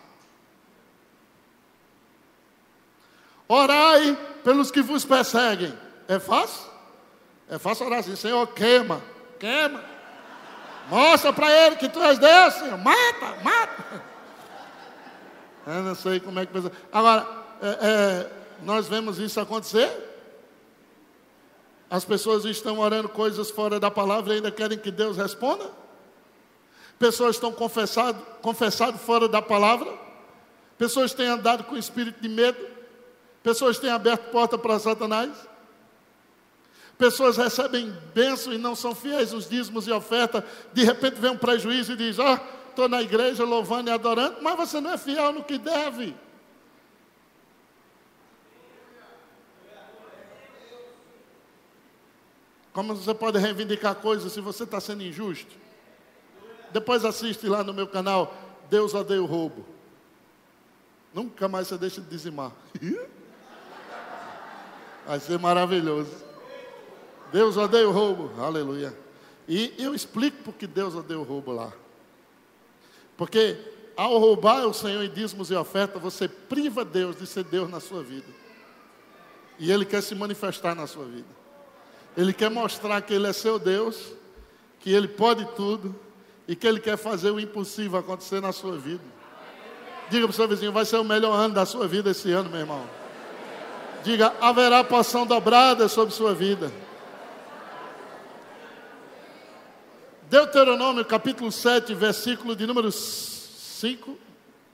Orai pelos que vos perseguem. É fácil? É fácil orar assim, Senhor, queima, queima. Mostra para ele que tu és Deus, Senhor. Mata, mata. Eu não sei como é que pensa. Agora, é, é, nós vemos isso acontecer. As pessoas estão orando coisas fora da palavra e ainda querem que Deus responda. Pessoas estão confessado, confessado fora da palavra. Pessoas têm andado com espírito de medo. Pessoas têm aberto porta para Satanás. Pessoas recebem bênção e não são fiéis os dízimos e oferta. De repente vem um prejuízo e diz: oh, estou na igreja louvando e adorando, mas você não é fiel no que deve. Como você pode reivindicar coisas se você está sendo injusto? Depois assiste lá no meu canal, Deus odeia o roubo. Nunca mais você deixa de dizimar. Vai ser maravilhoso. Deus odeia o roubo. Aleluia. E eu explico porque Deus odeia o roubo lá. Porque ao roubar o Senhor em dízimos e oferta, você priva Deus de ser Deus na sua vida. E Ele quer se manifestar na sua vida. Ele quer mostrar que Ele é seu Deus, que Ele pode tudo e que Ele quer fazer o impossível acontecer na sua vida. Diga para o seu vizinho, vai ser o melhor ano da sua vida esse ano, meu irmão. Diga: haverá porção dobrada sobre sua vida. Deuteronômio capítulo 7, versículo de número 5,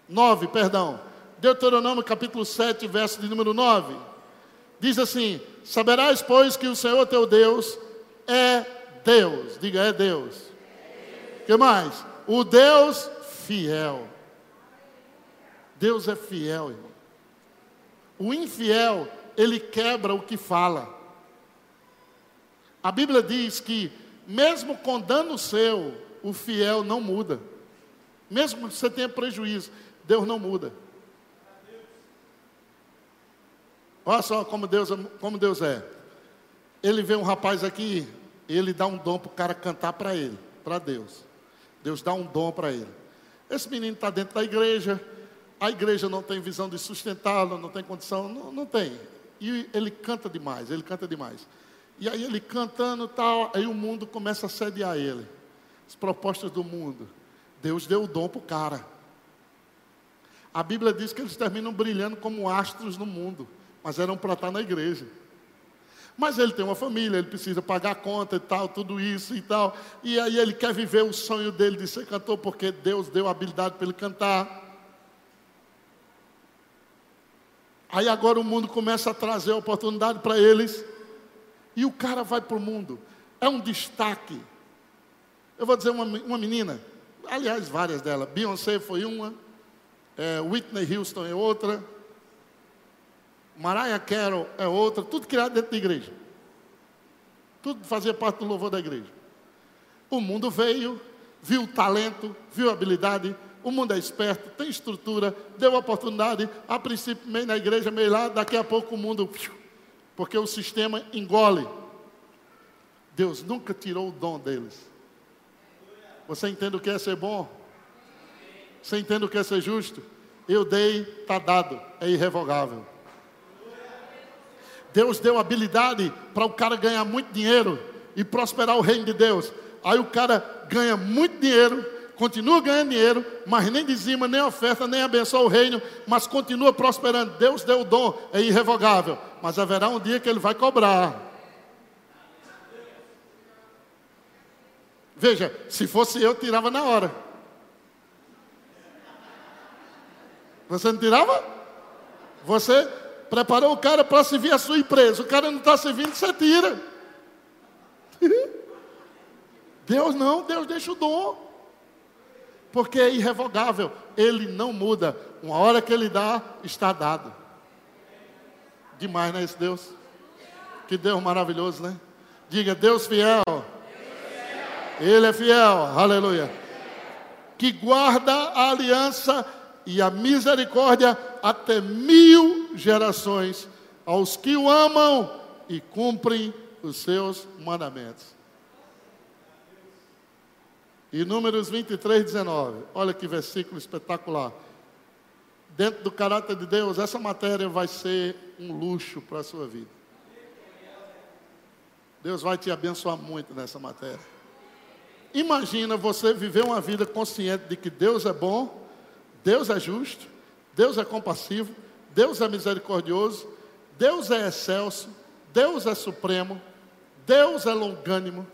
9, perdão. Deuteronômio capítulo 7, verso de número 9. Diz assim: Saberás, pois, que o Senhor teu Deus é Deus. Diga, é Deus. O que mais? O Deus fiel. Deus é fiel, irmão. O infiel ele quebra o que fala. A Bíblia diz que, mesmo com dano seu, o fiel não muda. Mesmo que você tenha prejuízo, Deus não muda. Olha só como Deus, como Deus é. Ele vê um rapaz aqui, ele dá um dom para o cara cantar para ele, para Deus. Deus dá um dom para ele. Esse menino está dentro da igreja, a igreja não tem visão de sustentá-lo, não tem condição, não, não tem. E ele canta demais, ele canta demais. E aí ele cantando tal, aí o mundo começa a sediar ele. As propostas do mundo. Deus deu o dom para o cara. A Bíblia diz que eles terminam brilhando como astros no mundo, mas eram para estar na igreja. Mas ele tem uma família, ele precisa pagar conta e tal, tudo isso e tal. E aí ele quer viver o sonho dele de ser cantor, porque Deus deu a habilidade para ele cantar. Aí agora o mundo começa a trazer oportunidade para eles. E o cara vai para o mundo. É um destaque. Eu vou dizer uma, uma menina, aliás, várias delas. Beyoncé foi uma, é, Whitney Houston é outra, Mariah Carey é outra, tudo criado dentro da igreja. Tudo fazia parte do louvor da igreja. O mundo veio, viu talento, viu habilidade, o mundo é esperto, tem estrutura, deu oportunidade, a princípio meio na igreja, meio lá, daqui a pouco o mundo, porque o sistema engole. Deus nunca tirou o dom deles. Você entende o que é ser bom? Você entende o que é ser justo? Eu dei, está dado, é irrevogável. Deus deu habilidade para o cara ganhar muito dinheiro e prosperar o reino de Deus. Aí o cara ganha muito dinheiro, continua ganhando dinheiro, mas nem dizima, nem oferta, nem abençoa o reino, mas continua prosperando. Deus deu o dom, é irrevogável. Mas haverá um dia que ele vai cobrar. Veja, se fosse eu, tirava na hora. Você não tirava? Você preparou o cara para servir a sua empresa. O cara não está servindo, você tira. Deus não, Deus deixa o dom. Porque é irrevogável, ele não muda. Uma hora que ele dá, está dado. Demais, não é esse Deus? Que Deus maravilhoso, né? Diga, Deus fiel. Ele é fiel, aleluia. Que guarda a aliança e a misericórdia até mil gerações aos que o amam e cumprem os seus mandamentos. E Números 23, 19. Olha que versículo espetacular. Dentro do caráter de Deus, essa matéria vai ser um luxo para a sua vida. Deus vai te abençoar muito nessa matéria. Imagina você viver uma vida consciente de que Deus é bom Deus é justo, Deus é compassivo, Deus é misericordioso, Deus é excelso, Deus é supremo, Deus é longânimo,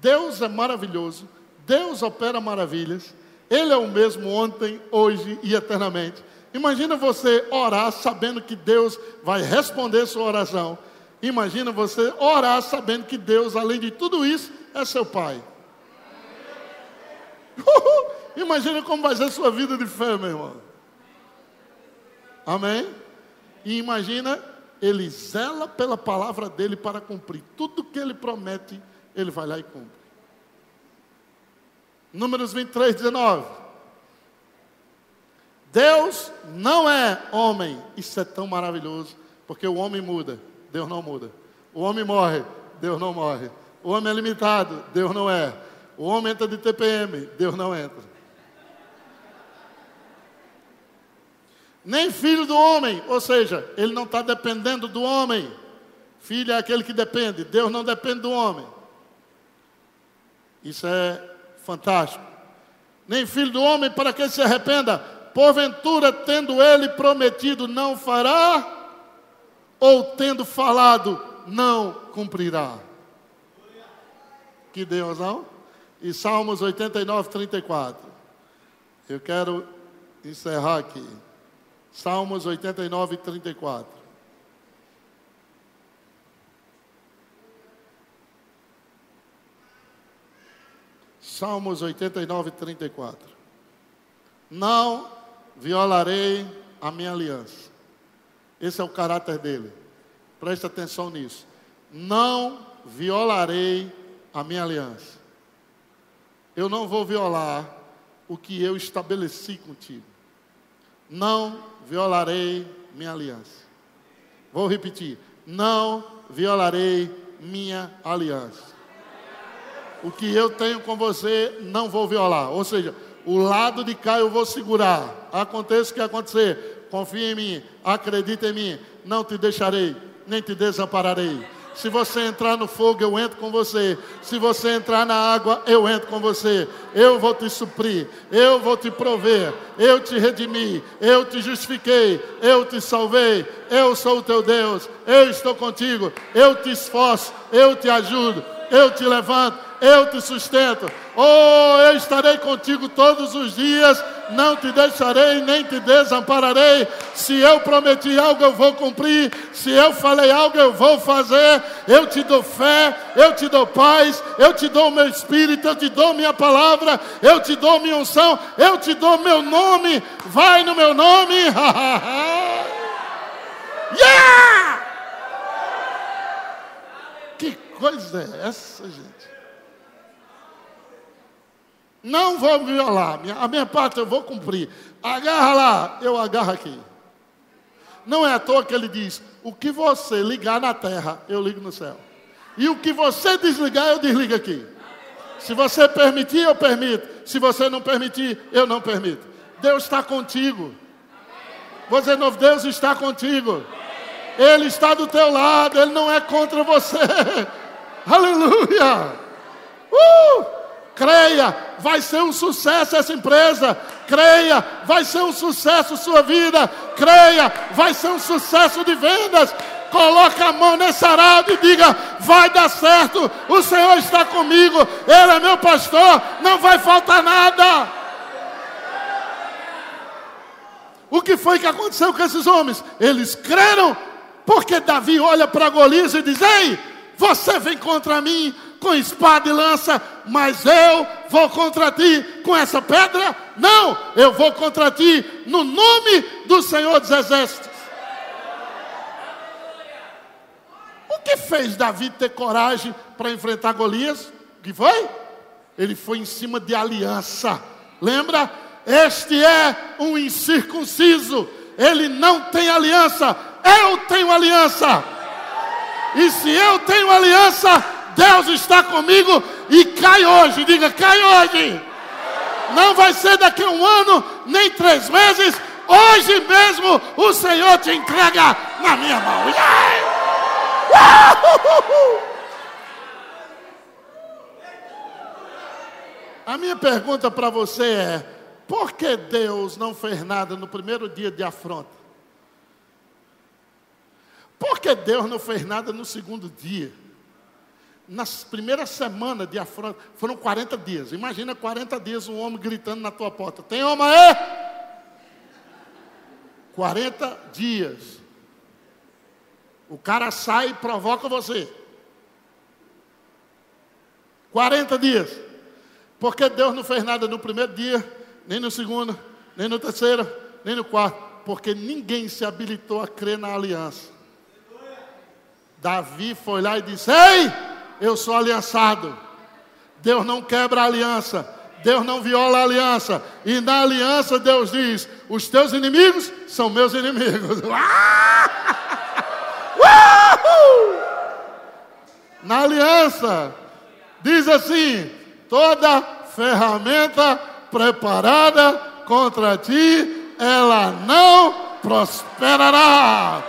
Deus é maravilhoso, Deus opera maravilhas, Ele é o mesmo ontem, hoje e eternamente. Imagina você orar sabendo que Deus vai responder sua oração. Imagina você orar sabendo que Deus, além de tudo isso, é seu Pai. Imagina como vai ser sua vida de fé, meu irmão. Amém? E imagina, ele zela pela palavra dele para cumprir. Tudo que ele promete, ele vai lá e cumpre. Números 23, 19. Deus não é homem. Isso é tão maravilhoso. Porque o homem muda, Deus não muda. O homem morre, Deus não morre. O homem é limitado, Deus não é. O homem entra de TPM, Deus não entra. nem filho do homem, ou seja, ele não está dependendo do homem. Filho é aquele que depende, Deus não depende do homem. Isso é fantástico. Nem filho do homem para que se arrependa, porventura tendo ele prometido não fará, ou tendo falado não cumprirá. Que Deus não? E Salmos 89, 34. Eu quero encerrar aqui. Salmos 89, 34. Salmos 89, 34. Não violarei a minha aliança. Esse é o caráter dele. Preste atenção nisso. Não violarei a minha aliança. Eu não vou violar o que eu estabeleci contigo. Não violarei minha aliança. Vou repetir: não violarei minha aliança. O que eu tenho com você, não vou violar. Ou seja, o lado de cá eu vou segurar. Aconteça o que acontecer, confia em mim, acredita em mim, não te deixarei, nem te desampararei. Se você entrar no fogo, eu entro com você. Se você entrar na água, eu entro com você. Eu vou te suprir, eu vou te prover, eu te redimi, eu te justifiquei, eu te salvei. Eu sou o teu Deus, eu estou contigo, eu te esforço, eu te ajudo, eu te levanto eu te sustento. Oh, eu estarei contigo todos os dias, não te deixarei nem te desampararei. Se eu prometi algo, eu vou cumprir. Se eu falei algo, eu vou fazer. Eu te dou fé, eu te dou paz, eu te dou meu espírito, eu te dou minha palavra, eu te dou minha unção, eu te dou meu nome. Vai no meu nome. yeah! Que coisa é essa, gente? Não vou violar. A minha parte eu vou cumprir. Agarra lá, eu agarro aqui. Não é à toa que ele diz: o que você ligar na terra, eu ligo no céu. E o que você desligar, eu desligo aqui. Se você permitir, eu permito. Se você não permitir, eu não permito. Deus está contigo. Você novo, Deus está contigo. Ele está do teu lado, ele não é contra você. Aleluia! Uh! Creia, vai ser um sucesso essa empresa. Creia, vai ser um sucesso sua vida. Creia, vai ser um sucesso de vendas. Coloque a mão nesse arado e diga: vai dar certo. O Senhor está comigo. Ele é meu pastor. Não vai faltar nada. O que foi que aconteceu com esses homens? Eles creram, porque Davi olha para Golias e diz: Ei, você vem contra mim com espada e lança, mas eu vou contra ti com essa pedra? Não, eu vou contra ti no nome do Senhor dos Exércitos. O que fez Davi ter coragem para enfrentar Golias? O que foi? Ele foi em cima de aliança. Lembra? Este é um incircunciso. Ele não tem aliança. Eu tenho aliança. E se eu tenho aliança, Deus está comigo e cai hoje. Diga, cai hoje. Não vai ser daqui a um ano, nem três meses. Hoje mesmo o Senhor te entrega na minha mão. A minha pergunta para você é: por que Deus não fez nada no primeiro dia de afronta? Por que Deus não fez nada no segundo dia? Nas primeiras semanas de afronta, foram 40 dias. Imagina 40 dias um homem gritando na tua porta: Tem homem aí? 40 dias. O cara sai e provoca você. 40 dias. Porque Deus não fez nada no primeiro dia, nem no segundo, nem no terceiro, nem no quarto. Porque ninguém se habilitou a crer na aliança. Davi foi lá e disse: Ei, eu sou aliançado. Deus não quebra a aliança. Deus não viola a aliança. E na aliança Deus diz: Os teus inimigos são meus inimigos. Na aliança, diz assim: toda ferramenta preparada contra ti, ela não prosperará.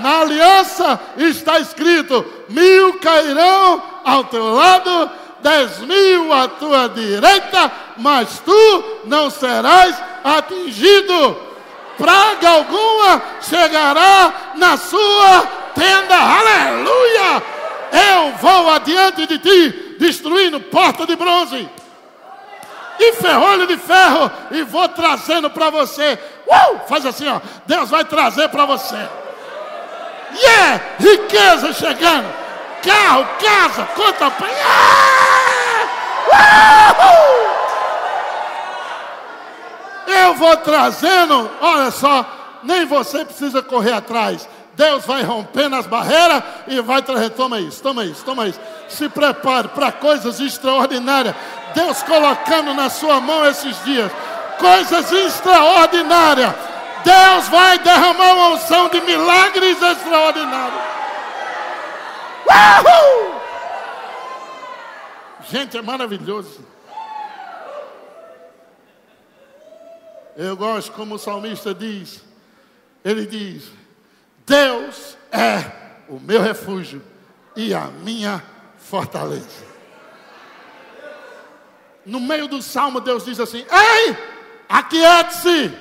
Na aliança está escrito: mil cairão ao teu lado, dez mil à tua direita, mas tu não serás atingido. Praga alguma chegará na sua tenda. Aleluia! Eu vou adiante de ti, destruindo porta de bronze e ferrolho de ferro, e vou trazendo para você. Uh! Faz assim, ó. Deus vai trazer para você. Yeah! Riqueza chegando. Carro, casa, conta Eu vou trazendo, olha só, nem você precisa correr atrás. Deus vai rompendo as barreiras e vai trazer. Toma isso, toma isso, toma isso. Se prepare para coisas extraordinárias. Deus colocando na sua mão esses dias. Coisas extraordinárias Deus vai derramar uma unção de milagres extraordinários. Uhul! Gente, é maravilhoso. Eu gosto como o salmista diz. Ele diz: Deus é o meu refúgio e a minha fortaleza. No meio do salmo, Deus diz assim: Ei, aquiete-se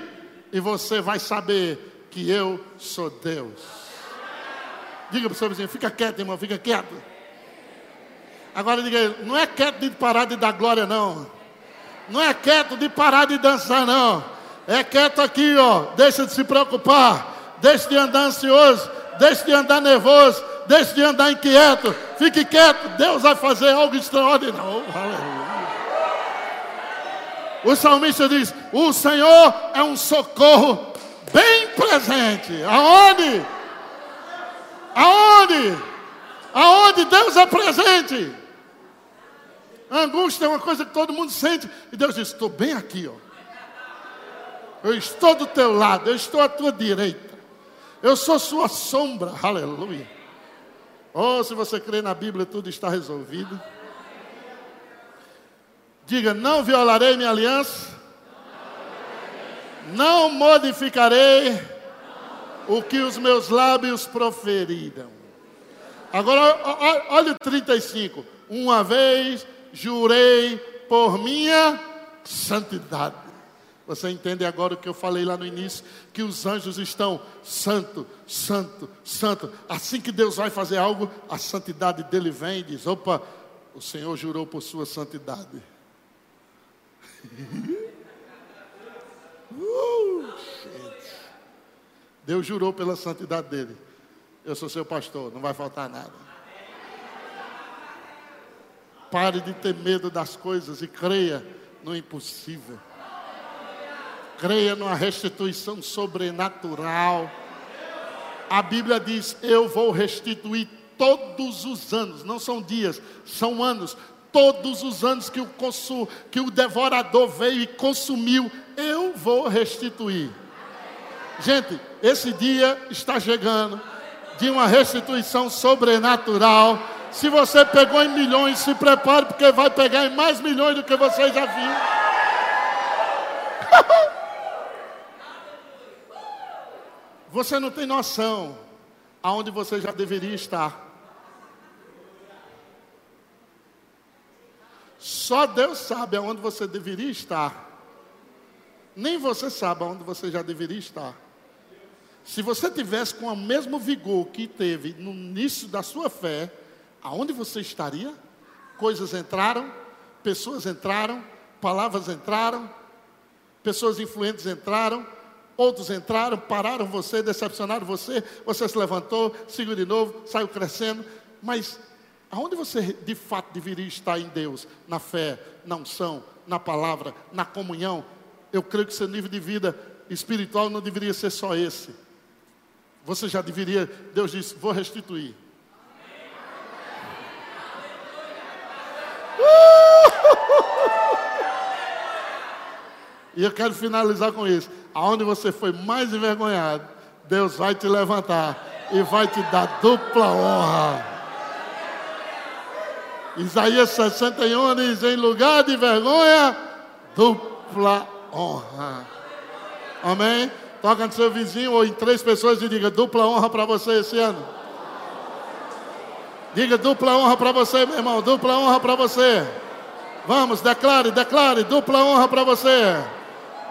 e você vai saber que eu sou Deus. Diga para o seu vizinho, fica quieto, irmão, fica quieto. Agora diga, não é quieto de parar de dar glória, não. Não é quieto de parar de dançar, não. É quieto aqui, ó. Deixa de se preocupar. Deixa de andar ansioso. Deixa de andar nervoso. Deixa de andar inquieto. Fique quieto. Deus vai fazer algo extraordinário. Oh. O salmista diz: O Senhor é um socorro bem presente. Aonde? Aonde? Aonde Deus é presente? A angústia é uma coisa que todo mundo sente. E Deus diz: Estou bem aqui, ó. Eu estou do teu lado, eu estou à tua direita. Eu sou sua sombra. Aleluia. Oh, se você crê na Bíblia, tudo está resolvido. Diga: Não violarei minha aliança. Não modificarei o que os meus lábios proferiram. Agora, olha o 35. Uma vez jurei por minha santidade. Você entende agora o que eu falei lá no início? Que os anjos estão santo, santo, santo. Assim que Deus vai fazer algo, a santidade dele vem e diz: opa, o Senhor jurou por sua santidade. uh, Deus jurou pela santidade dele. Eu sou seu pastor, não vai faltar nada. Pare de ter medo das coisas e creia no impossível. Creia numa restituição sobrenatural. A Bíblia diz: Eu vou restituir todos os anos, não são dias, são anos. Todos os anos que o, consu, que o devorador veio e consumiu, eu vou restituir. Gente, esse dia está chegando de uma restituição sobrenatural. Se você pegou em milhões, se prepare, porque vai pegar em mais milhões do que você já viu. Você não tem noção aonde você já deveria estar. Só Deus sabe aonde você deveria estar. Nem você sabe aonde você já deveria estar. Se você tivesse com o mesmo vigor que teve no início da sua fé, aonde você estaria? Coisas entraram, pessoas entraram, palavras entraram, pessoas influentes entraram, outros entraram, pararam você, decepcionaram você, você se levantou, seguiu de novo, saiu crescendo, mas aonde você de fato deveria estar em Deus? Na fé, na unção, na palavra, na comunhão? Eu creio que seu nível de vida espiritual não deveria ser só esse. Você já deveria, Deus disse, vou restituir. E eu quero finalizar com isso. Aonde você foi mais envergonhado, Deus vai te levantar e vai te dar dupla honra. Isaías 61 diz: em lugar de vergonha, dupla honra. Amém? Toca no seu vizinho ou em três pessoas e diga dupla honra para você esse ano. Diga dupla honra para você, meu irmão, dupla honra para você. Vamos, declare, declare, dupla honra para você.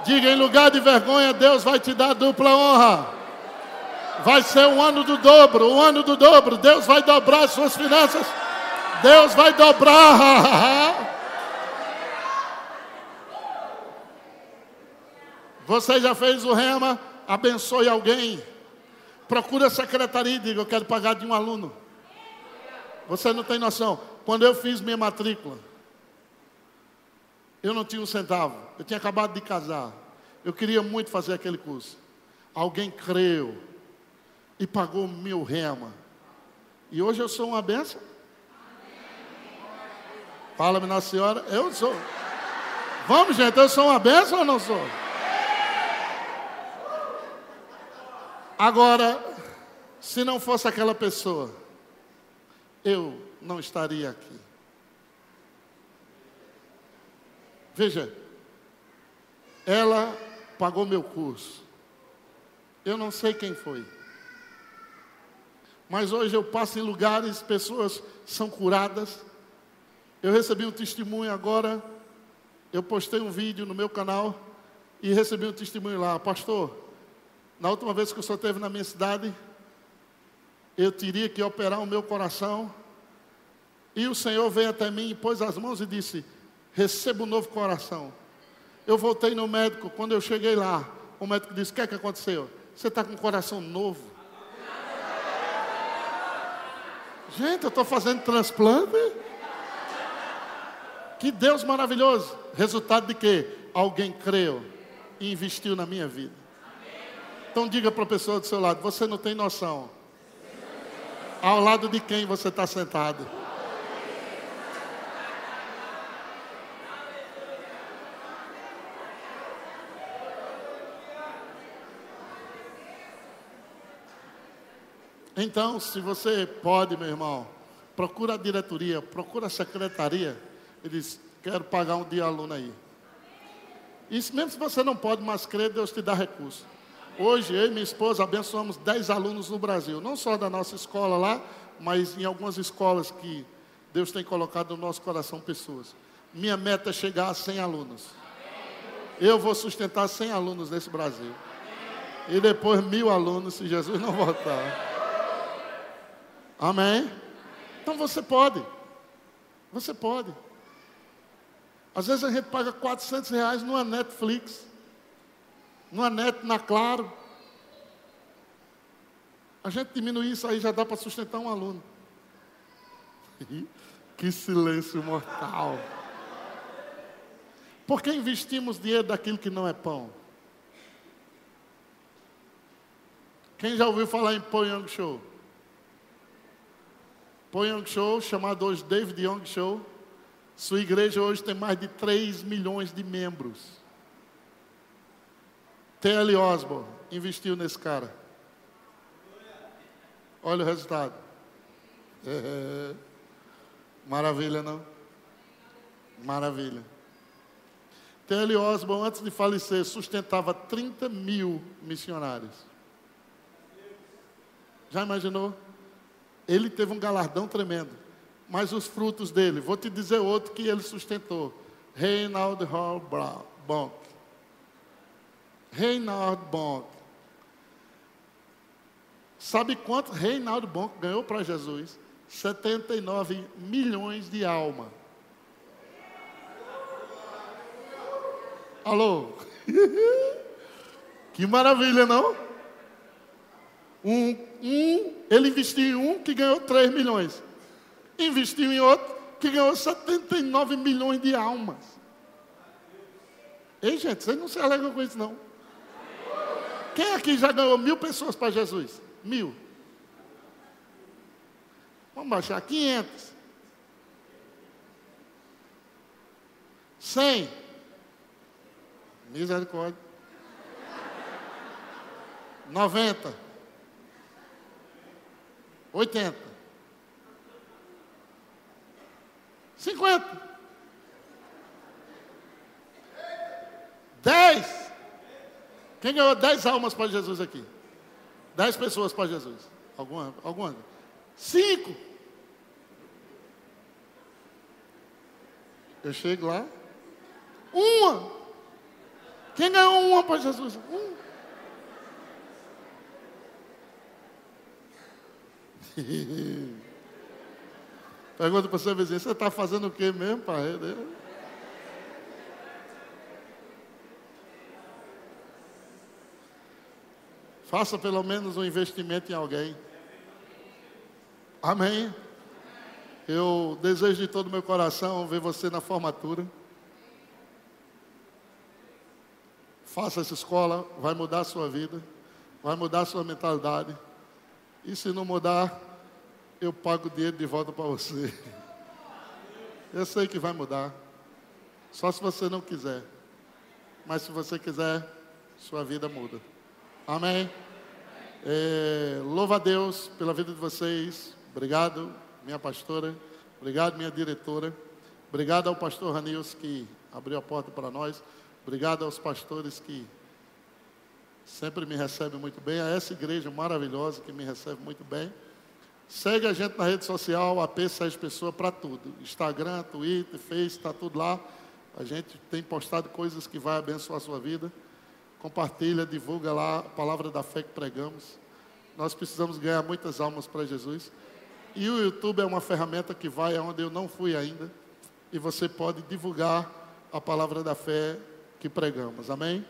Diga em lugar de vergonha, Deus vai te dar dupla honra. Vai ser um ano do dobro, um ano do dobro. Deus vai dobrar as suas finanças. Deus vai dobrar. Você já fez o rema? Abençoe alguém. Procura a secretaria e diga: Eu quero pagar de um aluno. Você não tem noção. Quando eu fiz minha matrícula, eu não tinha um centavo. Eu tinha acabado de casar. Eu queria muito fazer aquele curso. Alguém creu e pagou mil rema. E hoje eu sou uma benção. Fala-me, Nossa Senhora, eu sou. Vamos, gente, eu sou uma benção ou não sou? Agora, se não fosse aquela pessoa, eu não estaria aqui. Veja, ela pagou meu curso. Eu não sei quem foi. Mas hoje eu passo em lugares, pessoas são curadas. Eu recebi um testemunho agora. Eu postei um vídeo no meu canal e recebi um testemunho lá, pastor. Na última vez que o senhor esteve na minha cidade, eu teria que operar o meu coração. E o Senhor veio até mim, pôs as mãos e disse: Receba um novo coração. Eu voltei no médico, quando eu cheguei lá, o médico disse: O que é que aconteceu? Você está com um coração novo. Gente, eu estou fazendo transplante. Que Deus maravilhoso. Resultado de quê? Alguém creu e investiu na minha vida. Então diga para a pessoa do seu lado: você não tem noção. Ao lado de quem você está sentado? Então, se você pode, meu irmão, procura a diretoria, procura a secretaria. Ele diz: Quero pagar um dia aluno aí. Isso mesmo se você não pode, mas crer, Deus te dá recurso. Hoje, eu e minha esposa abençoamos 10 alunos no Brasil, não só da nossa escola lá, mas em algumas escolas que Deus tem colocado no nosso coração pessoas. Minha meta é chegar a 100 alunos. Eu vou sustentar 100 alunos nesse Brasil. E depois mil alunos, se Jesus não voltar. Amém? Então você pode. Você pode. Às vezes a gente paga 400 reais numa Netflix numa net, na Claro. A gente diminui isso aí, já dá para sustentar um aluno. que silêncio mortal. Por que investimos dinheiro daquilo que não é pão? Quem já ouviu falar em Po Young Show? Po Young Show, chamado hoje David Young Show. Sua igreja hoje tem mais de 3 milhões de membros. T.L. Osborne investiu nesse cara. Olha o resultado. É, maravilha, não? Maravilha. T.L. Osborne, antes de falecer, sustentava 30 mil missionários. Já imaginou? Ele teve um galardão tremendo. Mas os frutos dele, vou te dizer outro que ele sustentou. Reinald Hall Bonk. Reinaldo Bonk. Sabe quanto Reinaldo Bonk ganhou para Jesus? 79 milhões de alma. Alô? que maravilha, não? Um, um, ele investiu em um que ganhou 3 milhões. Investiu em outro que ganhou 79 milhões de almas. Ei, gente, vocês não se alegram com isso, não. Quem aqui já ganhou mil pessoas para Jesus? Mil. Vamos baixar 500. 100. Misericórdia. 90. 80. 50. 10. Quem ganhou 10 almas para Jesus aqui? 10 pessoas para Jesus. Alguma? Alguma? Cinco. Eu chego lá. Uma. Quem ganhou uma para Jesus? Um. Pergunta para o seu vizinho, você está fazendo o que mesmo, pai? Faça pelo menos um investimento em alguém. Amém. Eu desejo de todo o meu coração ver você na formatura. Faça essa escola, vai mudar a sua vida, vai mudar a sua mentalidade. E se não mudar, eu pago o dinheiro de volta para você. Eu sei que vai mudar. Só se você não quiser. Mas se você quiser, sua vida muda. Amém? É, louva a Deus pela vida de vocês. Obrigado, minha pastora. Obrigado, minha diretora. Obrigado ao pastor Ranils que abriu a porta para nós. Obrigado aos pastores que sempre me recebem muito bem. A essa igreja maravilhosa que me recebe muito bem. Segue a gente na rede social, AP Sérgio Pessoa, para tudo. Instagram, Twitter, Face, está tudo lá. A gente tem postado coisas que vai abençoar a sua vida compartilha, divulga lá a palavra da fé que pregamos. Nós precisamos ganhar muitas almas para Jesus. E o YouTube é uma ferramenta que vai aonde eu não fui ainda. E você pode divulgar a palavra da fé que pregamos. Amém?